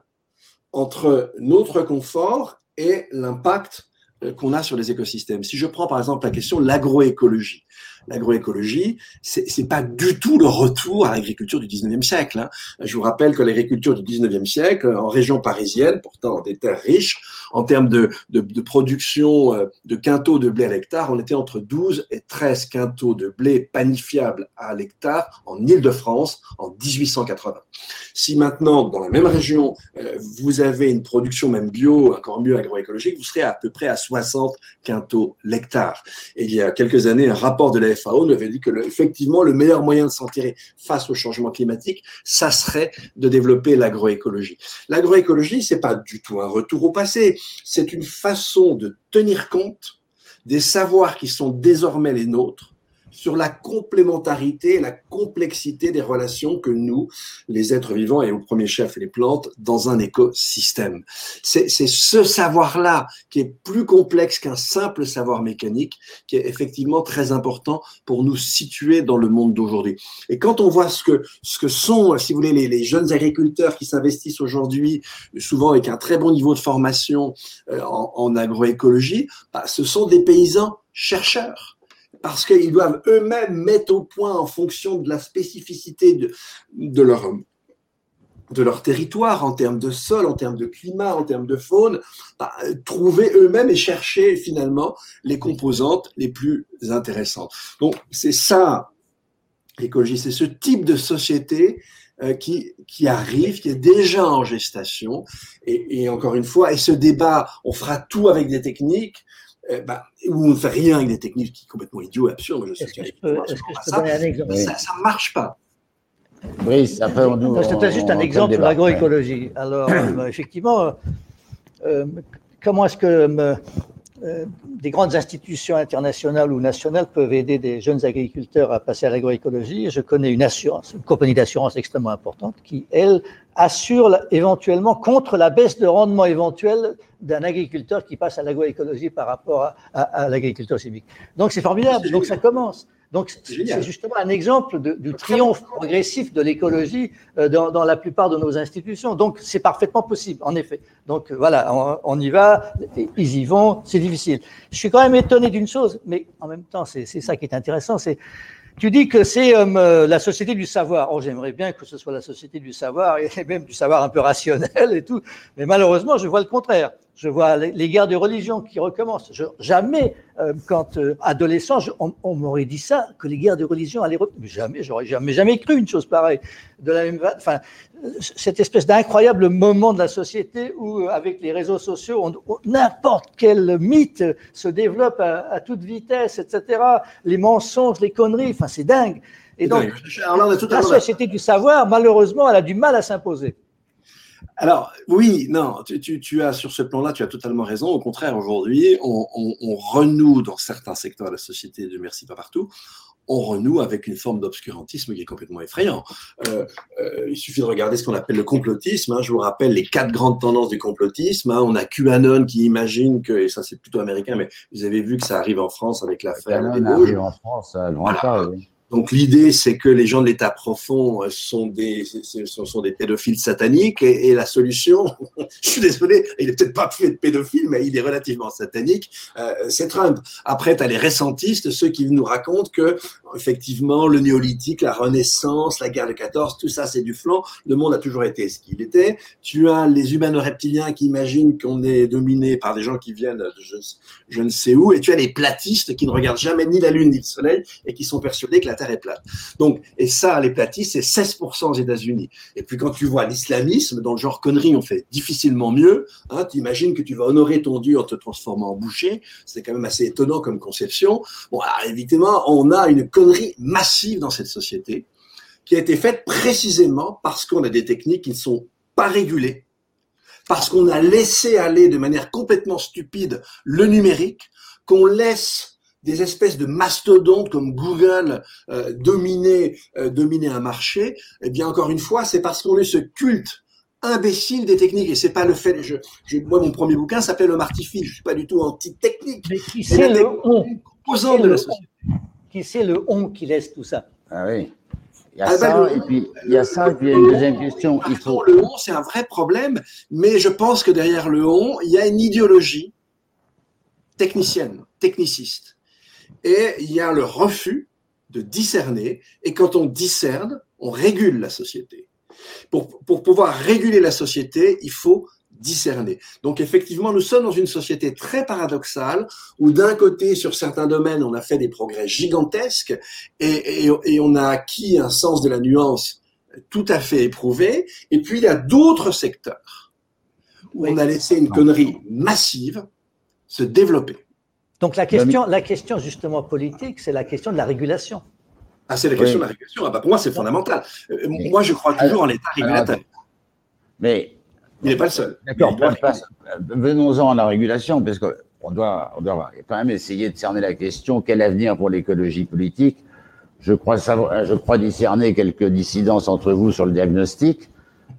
entre notre confort et l'impact euh, qu'on a sur les écosystèmes. Si je prends par exemple la question de l'agroécologie, l'agroécologie, c'est, c'est pas du tout le retour à l'agriculture du 19e siècle. Hein. Je vous rappelle que l'agriculture du 19e siècle, en région parisienne, pourtant des terres riches, en termes de, production euh, de quintaux de blé à l'hectare, on était entre 12 et 13 quintaux de blé panifiable à l'hectare en Île-de-France en 1880. Si maintenant, dans la même région, euh, vous avez une production même bio, encore mieux agroécologique, vous serez à peu près à 60 quintaux l'hectare. Il y a quelques années, un rapport de la FAO nous avait dit que effectivement, le meilleur moyen de s'en tirer face au changement climatique, ça serait de développer l'agroécologie. L'agroécologie, c'est pas du tout un retour au passé, c'est une façon de tenir compte des savoirs qui sont désormais les nôtres, sur la complémentarité et la complexité des relations que nous, les êtres vivants et au premier chef les plantes, dans un écosystème. C'est ce savoir-là qui est plus complexe qu'un simple savoir mécanique, qui est effectivement très important pour nous situer dans le monde d'aujourd'hui. Et quand on voit ce que, ce que sont, si vous voulez, les, les jeunes agriculteurs qui s'investissent aujourd'hui, souvent avec un très bon niveau de formation euh, en, en agroécologie, bah, ce sont des paysans chercheurs parce qu'ils doivent eux-mêmes mettre au point en fonction de la spécificité de, leur, de leur territoire, en termes de sol, en termes de climat, en termes de faune, bah, trouver eux-mêmes et chercher finalement les composantes les plus intéressantes. Donc c'est ça, l'écologie, c'est ce type de société euh, qui, qui arrive, qui est déjà en gestation. Et encore une fois, et ce débat, on fera tout avec des techniques, euh, bah, où on ne fait rien avec des techniques qui sont complètement idiots, absurdes. Je sais est-ce que je peux, que je un exemple Ça ne marche pas. Brice, après on nous. C'était juste un exemple de l'agroécologie. Alors, euh, effectivement, euh, comment est-ce que euh, des grandes institutions internationales ou nationales peuvent aider des jeunes agriculteurs à passer à l'agroécologie Je connais une assurance, une compagnie d'assurance extrêmement importante qui, elle, assure éventuellement contre la baisse de rendement éventuelle d'un agriculteur qui passe à l'agroécologie par rapport à, à, à l'agriculture chimique. Donc c'est formidable, donc ça commence. Donc c'est justement un exemple de, du triomphe progressif de l'écologie euh, dans, dans, la plupart de nos institutions. Donc c'est parfaitement possible, en effet. Donc voilà, on, on y va, ils y vont, c'est difficile. Je suis quand même étonné d'une chose, mais en même temps c'est ça qui est intéressant, c'est tu dis que c'est euh, la société du savoir. Oh, j'aimerais bien que ce soit la société du savoir et même du savoir un peu rationnel et tout. Mais malheureusement, je vois le contraire. Je vois les, guerres de religion qui recommencent. Je, jamais, euh, quand euh, adolescent, on, on m'aurait dit ça, que les guerres de religion allaient. Jamais, j'aurais jamais, jamais cru une chose pareille. De la même, enfin, cette espèce d'incroyable moment de la société où, euh, avec les réseaux sociaux, n'importe quel mythe se développe à, à, toute vitesse, etc. Les mensonges, les conneries, enfin, c'est dingue. Et donc, la société du savoir, malheureusement, elle a du mal à s'imposer. Alors, oui, non, tu, tu, tu, as sur ce plan-là, tu as totalement raison. Au contraire, aujourd'hui, on, on, on, renoue dans certains secteurs de la société, de merci pas partout, on renoue avec une forme d'obscurantisme qui est complètement effrayant. Euh, euh, il suffit de regarder ce qu'on appelle le complotisme. Hein. Je vous rappelle les quatre grandes tendances du complotisme. Hein. On a QAnon qui imagine que, et ça c'est plutôt américain, mais vous avez vu que ça arrive en France avec l'affaire. QAnon arrive en France, loin voilà. pas, oui. Donc l'idée, c'est que les gens de l'état profond sont des, sont des pédophiles sataniques et, et la solution, je suis désolé, il n'est peut-être pas fait de pédophile, mais il est relativement satanique, euh, c'est Trump. Après, tu as les récentistes, ceux qui nous racontent que effectivement le néolithique, la Renaissance, la guerre de 14, tout ça c'est du flanc, le monde a toujours été ce qu'il était. Tu as les humano-reptiliens qui imaginent qu'on est dominé par des gens qui viennent de je, je ne sais où, et tu as les platistes qui ne regardent jamais ni la lune ni le soleil et qui sont persuadés que la Terre est plate. Donc, et ça, les platistes, c'est 16% aux États-Unis. Et puis quand tu vois l'islamisme, dans le genre connerie, on fait difficilement mieux. Hein, tu imagines que tu vas honorer ton Dieu en te transformant en boucher. C'est quand même assez étonnant comme conception. Bon, alors, évidemment, on a une connerie massive dans cette société qui a été faite précisément parce qu'on a des techniques qui ne sont pas régulées, parce qu'on a laissé aller de manière complètement stupide le numérique, qu'on laisse des espèces de mastodontes comme Google euh, dominer, euh, dominer un marché, eh bien encore une fois, c'est parce qu'on est ce culte imbécile des techniques et c'est pas le fait. Je, je, moi, mon premier bouquin s'appelle Le Martifige. Je suis pas du tout anti-technique. Mais qui c'est le on? composant de la société. Qui c'est le on qui laisse tout ça? Ah oui. Il y a ah ça, ben, et puis il y a ça, et puis il y a une deuxième question. Il faut... Le on, c'est un vrai problème, mais je pense que derrière le on, il y a une idéologie technicienne, techniciste et il y a le refus de discerner. Et quand on discerne, on régule la société. Pour, pour pouvoir réguler la société, il faut discerner. Donc effectivement, nous sommes dans une société très paradoxale où d'un côté, sur certains domaines, on a fait des progrès gigantesques et, et, et, on a acquis un sens de la nuance tout à fait éprouvé. Et puis il y a d'autres secteurs où on a laissé une connerie massive se développer. Donc la question, la question justement politique, c'est la question de la régulation. Ah, c'est la question oui. de la régulation. Ah, bah, pour moi, c'est fondamental. Euh, moi, je crois toujours alors, en l'État régulateur. Mais il n'est pas le seul. D'accord. Venons-en à la régulation, parce que on doit, on doit quand même essayer de cerner la question quel avenir pour l'écologie politique? Je crois, savoir, je crois discerner quelques dissidences entre vous sur le diagnostic,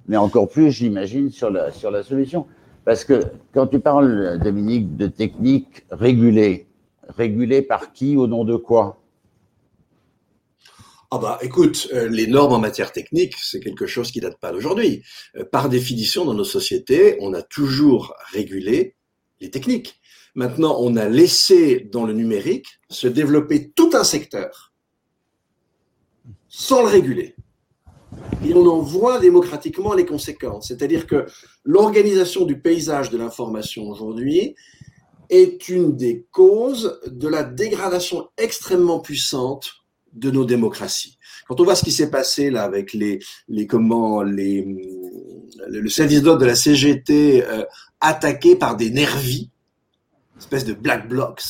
mais encore plus, j'imagine, sur la, sur la solution. Parce que quand tu parles, Dominique, de techniques régulées, régulées par qui, au nom de quoi? Ah bah écoute, euh, les normes en matière technique, c'est quelque chose qui date pas d'aujourd'hui. Euh, par définition, dans nos sociétés, on a toujours régulé les techniques. Maintenant, on a laissé dans le numérique se développer tout un secteur sans le réguler. Et on en voit démocratiquement les conséquences. C'est-à-dire que l'organisation du paysage de l'information aujourd'hui est une des causes de la dégradation extrêmement puissante de nos démocraties. Quand on voit ce qui s'est passé là avec les, les comment les le service d'ordre de la CGT euh, attaqué par des nervis, espèce de black blocs,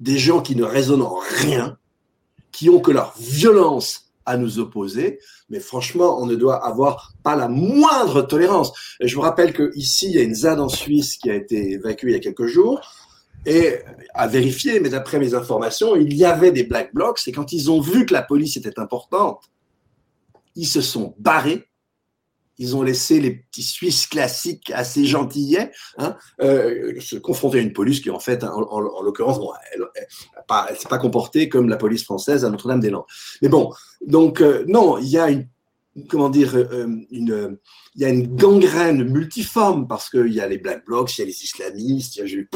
des gens qui ne raisonnent en rien, qui ont que leur violence à nous opposer, mais franchement, on ne doit avoir pas la moindre tolérance. Et je vous rappelle que ici, il y a une ZAD en Suisse qui a été évacuée il y a quelques jours, et à vérifier, mais d'après mes informations, il y avait des black blocs, et quand ils ont vu que la police était importante, ils se sont barrés ils ont laissé les petits Suisses classiques assez gentillets hein, euh, se confronter à une police qui, en fait, en, l'occurrence, bon, elle ne s'est pas comportée comme la police française à Notre-Dame-des-Landes. Mais bon, donc, euh, non, il y a une, comment dire, euh, une, il y a une gangrène multiforme parce qu'il y a les Black Blocs, il y a les islamistes, il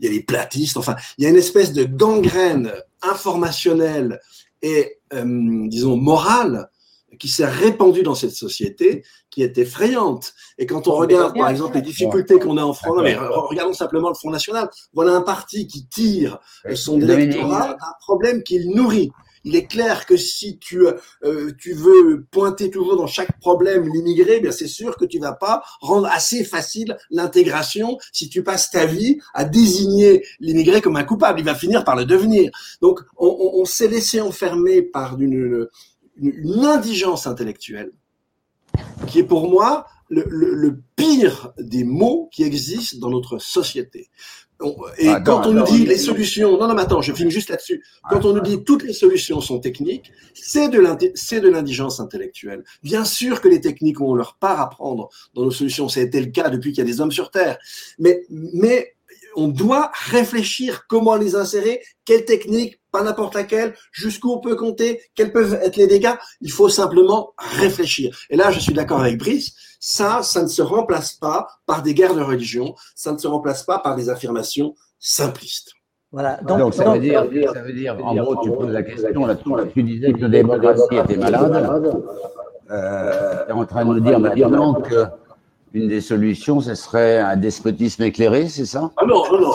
y a les platistes, enfin, il y a une espèce de gangrène informationnelle et, disons, morale qui s'est répandue dans cette société, qui est effrayante. Et quand on regarde, par exemple, les difficultés qu'on a en France, mais regardons simplement le Front National, voilà un parti qui tire son électorat d'un problème qu'il nourrit. Il est clair que si tu, euh, tu veux pointer toujours dans chaque problème l'immigré, bien c'est sûr que tu vas pas rendre assez facile l'intégration si tu passes ta vie à désigner l'immigré comme un coupable. Il va finir par le devenir. Donc on, on s'est laissé enfermer par une, une, indigence intellectuelle qui est pour moi le, pire des mots qui existent dans notre société. Et quand on nous dit les solutions, non, non, mais attends, je finis juste là-dessus. Quand on nous dit toutes les solutions sont techniques, c'est de l'indigence intellectuelle. Bien sûr que les techniques ont leur part à prendre dans nos solutions. Ça a été le cas depuis qu'il y a des hommes sur Terre. Mais, mais on doit réfléchir comment les insérer, quelle technique, pas n'importe laquelle, jusqu'où on peut compter, quels peuvent être les dégâts. Il faut simplement réfléchir. Et là, je suis d'accord avec Brice, ça, ça ne se remplace pas par des guerres de religion, ça ne se remplace pas par des affirmations simplistes. Voilà. Donc, ça, veut dire, ça, veut dire, en gros, tu poses la question, là, tu disais que la démocratie était malade. Euh, tu es en train de nous dire maintenant que une des solutions, ce serait un despotisme éclairé, c'est ça? Ah non, non, non.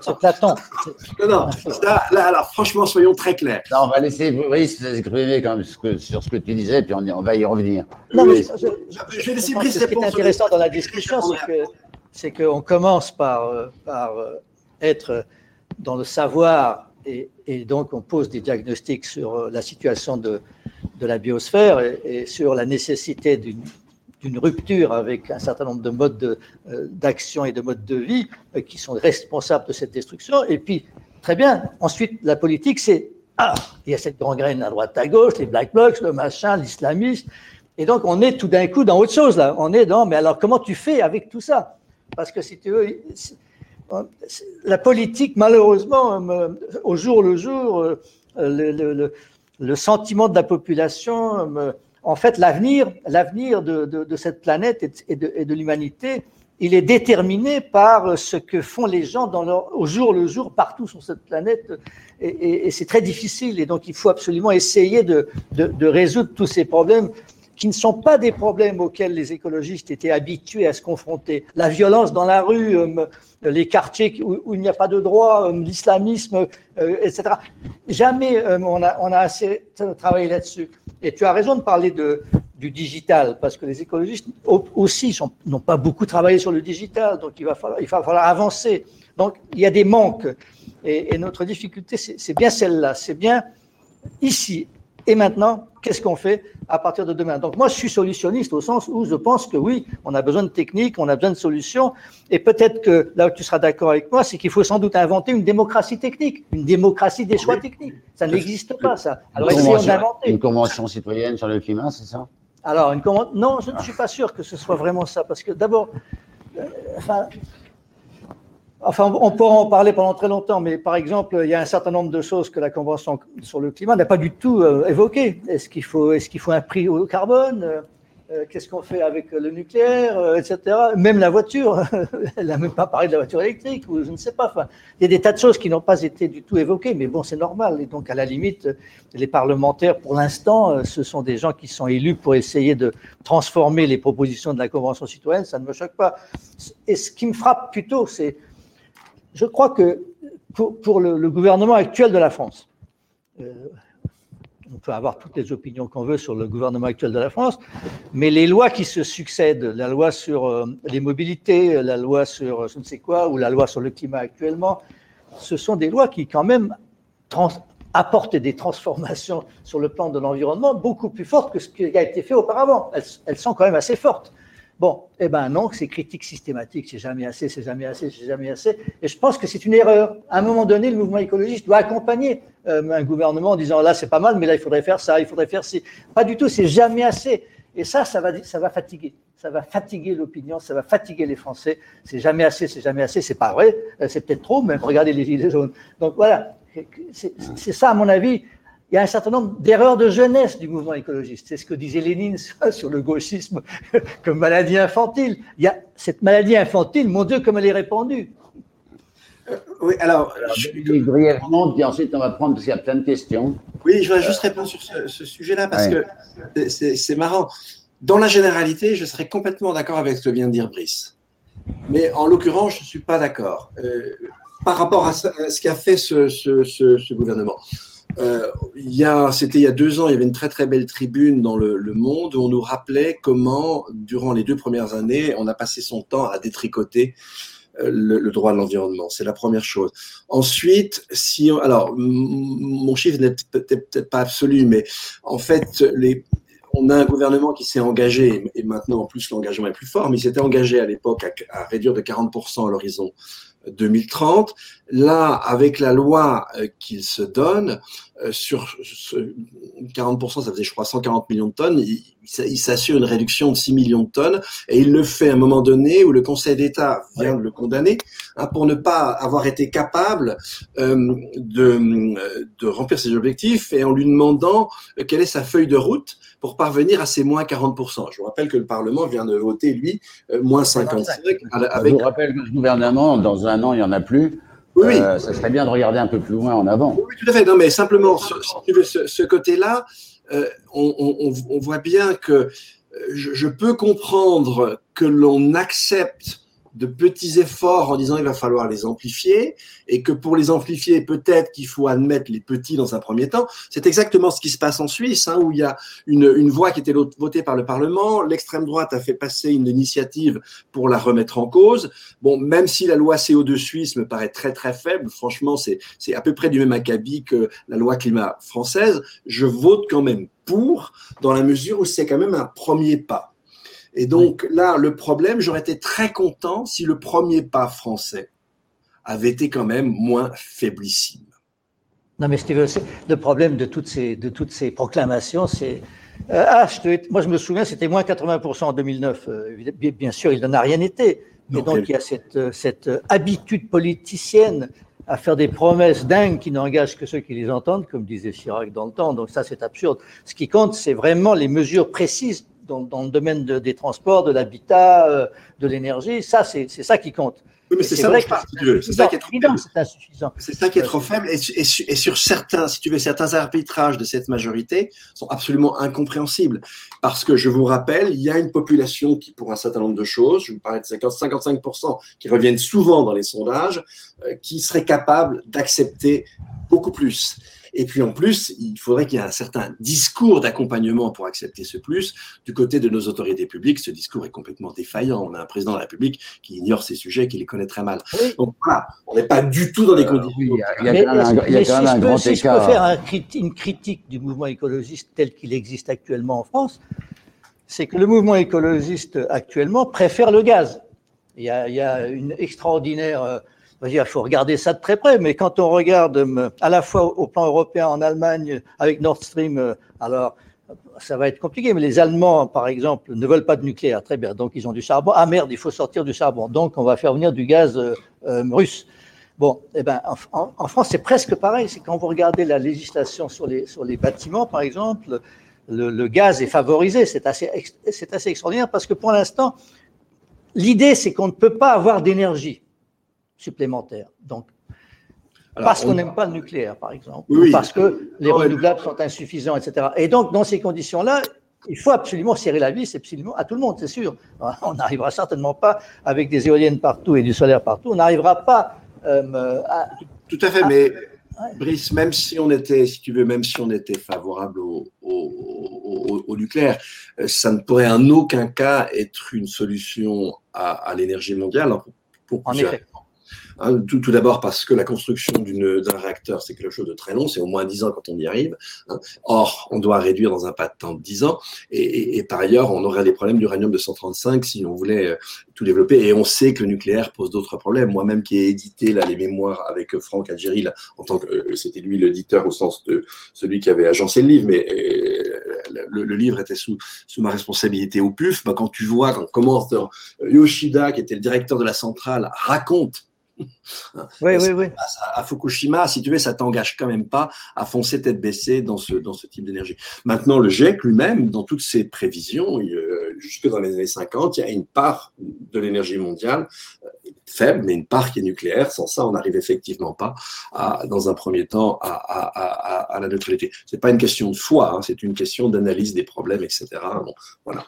C'est Platon. Non, non. Là, alors, franchement, soyons très clairs. on va laisser Brice s'exprimer sur ce que tu disais, puis on, va y revenir. Non, mais je, vais laisser Brice Ce qui est intéressant dans la discussion, c'est qu'on commence par, euh, par euh, être dans le savoir et, et, donc on pose des diagnostics sur euh, la situation de, de la biosphère et, et sur la nécessité d'une rupture avec un certain nombre de modes euh, d'action et de modes de vie euh, qui sont responsables de cette destruction. Et puis, très bien, ensuite, la politique, c'est ah, il y a cette gangrène à droite, à gauche, les black blocs, le machin, l'islamisme. Et donc, on est tout d'un coup dans autre chose, là. On est dans, mais alors, comment tu fais avec tout ça? Parce que si tu veux, la politique, malheureusement, au jour le jour, euh, le sentiment de la population en fait, l'avenir, l'avenir de, cette planète et de, de l'humanité, il est déterminé par ce que font les gens dans leur, au jour le jour partout sur cette planète. Et, et c'est très difficile. Et donc, il faut absolument essayer de, résoudre tous ces problèmes qui ne sont pas des problèmes auxquels les écologistes étaient habitués à se confronter. La violence dans la rue, euh, les quartiers où, il n'y a pas de droit, euh, l'islamisme, euh, etc. Jamais on, a, assez travaillé là-dessus. Et tu as raison de parler du digital, parce que les écologistes aussi n'ont pas beaucoup travaillé sur le digital, donc il va falloir, avancer. Donc il y a des manques. Et notre difficulté, c'est bien celle-là. C'est bien ici, Et maintenant, qu'est-ce qu'on fait à partir de demain? Donc moi, je suis solutionniste au sens où je pense que oui, on a besoin de techniques, on a besoin de solutions. Et peut-être que là où tu seras d'accord avec moi, c'est qu'il faut sans doute inventer une démocratie technique, une démocratie des choix techniques. Ça n'existe pas, ça. Alors essayons d'inventer. Une convention citoyenne sur le climat, c'est ça? Alors, une non, je ne suis pas sûr que ce soit vraiment ça, parce que d'abord, euh, enfin, Enfin, on pourra en parler pendant très longtemps, mais par exemple, il y a un certain nombre de choses que la Convention sur le climat n'a pas du tout euh, évoquées. Est-ce qu'il faut, est qu'il faut un prix au carbone euh, euh, Qu'est-ce qu'on fait avec le nucléaire, etc. Même la voiture, elle n'a même pas parlé de la voiture électrique, ou je ne sais pas. Enfin, il y a des tas de choses qui n'ont pas été du tout évoquées, mais bon, c'est normal. Et donc, à la limite, les parlementaires, pour l'instant, ce sont des gens qui sont élus pour essayer de transformer les propositions de la Convention citoyenne. Ça ne me choque pas. Et ce qui me frappe plutôt, c'est je crois que pour, le, gouvernement actuel de la France, euh, on peut avoir toutes les opinions qu'on veut sur le gouvernement actuel de la France, mais les lois qui se succèdent, la loi sur euh, les mobilités, la loi sur je ne sais quoi, ou la loi sur le climat actuellement, ce sont des lois qui quand même apportent des transformations sur le plan de l'environnement beaucoup plus fortes que ce qui a été fait auparavant. elles sont quand même assez fortes. Bon, eh ben non, c'est critique systématique, c'est jamais assez, c'est jamais assez, c'est jamais assez. Et je pense que c'est une erreur. À un moment donné, le mouvement écologiste doit accompagner euh, un gouvernement en disant là, c'est pas mal, mais là, il faudrait faire ça, il faudrait faire ci. Pas du tout, c'est jamais assez. Et ça, ça va, ça va fatiguer. Ça va fatiguer l'opinion, ça va fatiguer les Français. C'est jamais assez, c'est jamais assez. C'est pas vrai, euh, c'est peut-être trop, même regardez les Gilets jaunes. Donc voilà, c'est ça, à mon avis, il y a un certain nombre d'erreurs de jeunesse du mouvement écologiste. C'est ce que disait Lénine sur le gauchisme comme maladie infantile. Il y a cette maladie infantile, mon Dieu, comme elle est répandue. Euh, oui, alors, je... brièvement, puis ensuite on va prendre parce qu'il y a plein de questions. Oui, je voudrais juste répondre sur ce, sujet-là parce que c'est marrant. Dans la généralité, je serais complètement d'accord avec ce que vient de dire Brice. Mais en l'occurrence, je ne suis pas d'accord euh, par rapport à ce, qu'a fait ce, ce gouvernement. Euh, c'était il y a deux ans, il y avait une très très belle tribune dans le, le, Monde où on nous rappelait comment, durant les deux premières années, on a passé son temps à détricoter euh, le, le droit de l'environnement. C'est la première chose. Ensuite, si, alors, mon chiffre n'est peut-être pas absolu, mais en fait, les, on a un gouvernement qui s'est engagé, et maintenant en plus l'engagement est plus fort, mais il s'était engagé à l'époque à, à, réduire de 40% à l'horizon 2030. Là, avec la loi euh, qu'il se donne, euh, sur 40%, ça faisait, je crois, 140 millions de tonnes, il, s'assure une réduction de 6 millions de tonnes, et il le fait à un moment donné où le Conseil d'État vient de le condamner hein, pour ne pas avoir été capable euh, de, de remplir ses objectifs, et en lui demandant quelle est sa feuille de route pour parvenir à ces moins 40%. Je vous rappelle que le Parlement vient de voter, lui, moins 55. Avec... Je vous rappelle que le gouvernement, dans un an, il n'y en a plus. Oui, euh, ça serait bien de regarder un peu plus loin en avant. Oui, tout à fait. Non, mais simplement, ce, ce, côté-là, euh, on, on, on, voit bien que je, je peux comprendre que l'on accepte de petits efforts en disant il va falloir les amplifier et que pour les amplifier, peut-être qu'il faut admettre les petits dans un premier temps. C'est exactement ce qui se passe en Suisse, hein, où il y a une, une voie qui était votée par le Parlement. L'extrême droite a fait passer une initiative pour la remettre en cause. Bon, même si la loi CO2 suisse me paraît très très faible, franchement, c'est à peu près du même acabit que la loi climat française, je vote quand même pour, dans la mesure où c'est quand même un premier pas. Et donc là, le problème, j'aurais été très content si le premier pas français avait été quand même moins faiblissime. Non, mais Steve, le problème de toutes ces, de toutes ces proclamations, c'est. Euh, ah, je moi, je me souviens, c'était moins 80% en 2009. Euh, bien sûr, il n'en a rien été. Mais donc, il y a cette, euh, cette habitude politicienne à faire des promesses dingues qui n'engagent que ceux qui les entendent, comme disait Chirac dans le temps. Donc, ça, c'est absurde. Ce qui compte, c'est vraiment les mesures précises dans, le domaine des transports, de l'habitat, euh, de l'énergie. Ça, c'est ça qui compte. Oui, mais c'est ça, C'est ça qui est trop faible. C'est ça qui est trop faible. Et, et, sur certains, si tu veux, certains arbitrages de cette majorité sont absolument incompréhensibles. Parce que je vous rappelle, il y a une population qui, pour un certain nombre de choses, je vous parlais de 50, 55% qui reviennent souvent dans les sondages, euh, qui serait capable d'accepter beaucoup plus. Et puis en plus, il faudrait qu'il y ait un certain discours d'accompagnement pour accepter ce plus. Du côté de nos autorités publiques, ce discours est complètement défaillant. On a un président de la République qui ignore ces sujets, qui les connaît très mal. Donc voilà, on n'est pas du tout dans les conditions. il y a, quand même un, grand si écart. je peux faire une critique du mouvement écologiste tel qu'il existe actuellement en France, c'est que le mouvement écologiste actuellement préfère le gaz. Il y a, une extraordinaire. Il faut regarder ça de très près, mais quand on regarde à la fois au plan européen, en Allemagne, avec Nord Stream, alors ça va être compliqué, mais les Allemands, par exemple, ne veulent pas de nucléaire. Très bien, donc ils ont du charbon. Ah merde, il faut sortir du charbon. Donc on va faire venir du gaz russe. Bon, eh ben, en, France, c'est presque pareil. C'est quand vous regardez la législation sur les, bâtiments, par exemple, le, gaz est favorisé. C'est assez, c'est assez extraordinaire parce que pour l'instant, l'idée, c'est qu'on ne peut pas avoir d'énergie supplémentaire. Donc, parce qu'on n'aime pas le nucléaire, par exemple, ou parce que les renouvelables sont insuffisants, etc. Et donc, dans ces conditions-là, il faut absolument serrer la vis, absolument à tout le monde, c'est sûr. On n'arrivera certainement pas avec des éoliennes partout et du solaire partout. On n'arrivera pas euh, tout à fait, mais Brice, même si on était, si tu veux, même si on était favorable au, nucléaire, euh, ça ne pourrait en aucun cas être une solution à, l'énergie mondiale. Pour, en effet. Hein, tout, d'abord parce que la construction d'un réacteur, c'est quelque chose de très long, c'est au moins 10 ans quand on y arrive. Hein. Or, on doit réduire dans un pas de temps de 10 ans. Et, par ailleurs, on aurait des problèmes d'uranium 235 si on voulait euh, tout développer. Et on sait que le nucléaire pose d'autres problèmes. Moi-même qui ai édité les mémoires avec Franck Algérie, en tant que euh, c'était lui l'éditeur au sens de celui qui avait agencé le livre, mais euh, le, livre était sous, ma responsabilité au PUF. Bah, quand tu vois, quand commence Yoshida, qui était le directeur de la centrale, raconte oui, oui, oui. À, Fukushima, si tu veux, ça t'engage quand même pas à foncer tête baissée dans ce, dans ce type d'énergie. Maintenant, le GIEC lui-même, dans toutes ses prévisions, euh, jusque dans les années 50, il y a une part de l'énergie mondiale euh, faible, mais une part qui est nucléaire. Sans ça, on n'arrive effectivement pas, à, dans un premier temps, à, à, à la neutralité. C'est pas une question de foi, hein, c'est une question d'analyse des problèmes, etc. voilà.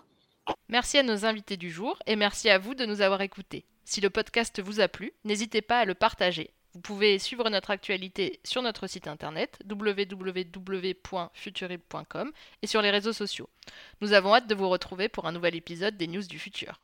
Merci à nos invités du jour et merci à vous de nous avoir écoutés. Si le podcast vous a plu, n'hésitez pas à le partager. Vous pouvez suivre notre actualité sur notre site internet www.futurib.com et sur les réseaux sociaux. Nous avons hâte de vous retrouver pour un nouvel épisode des News du Futur.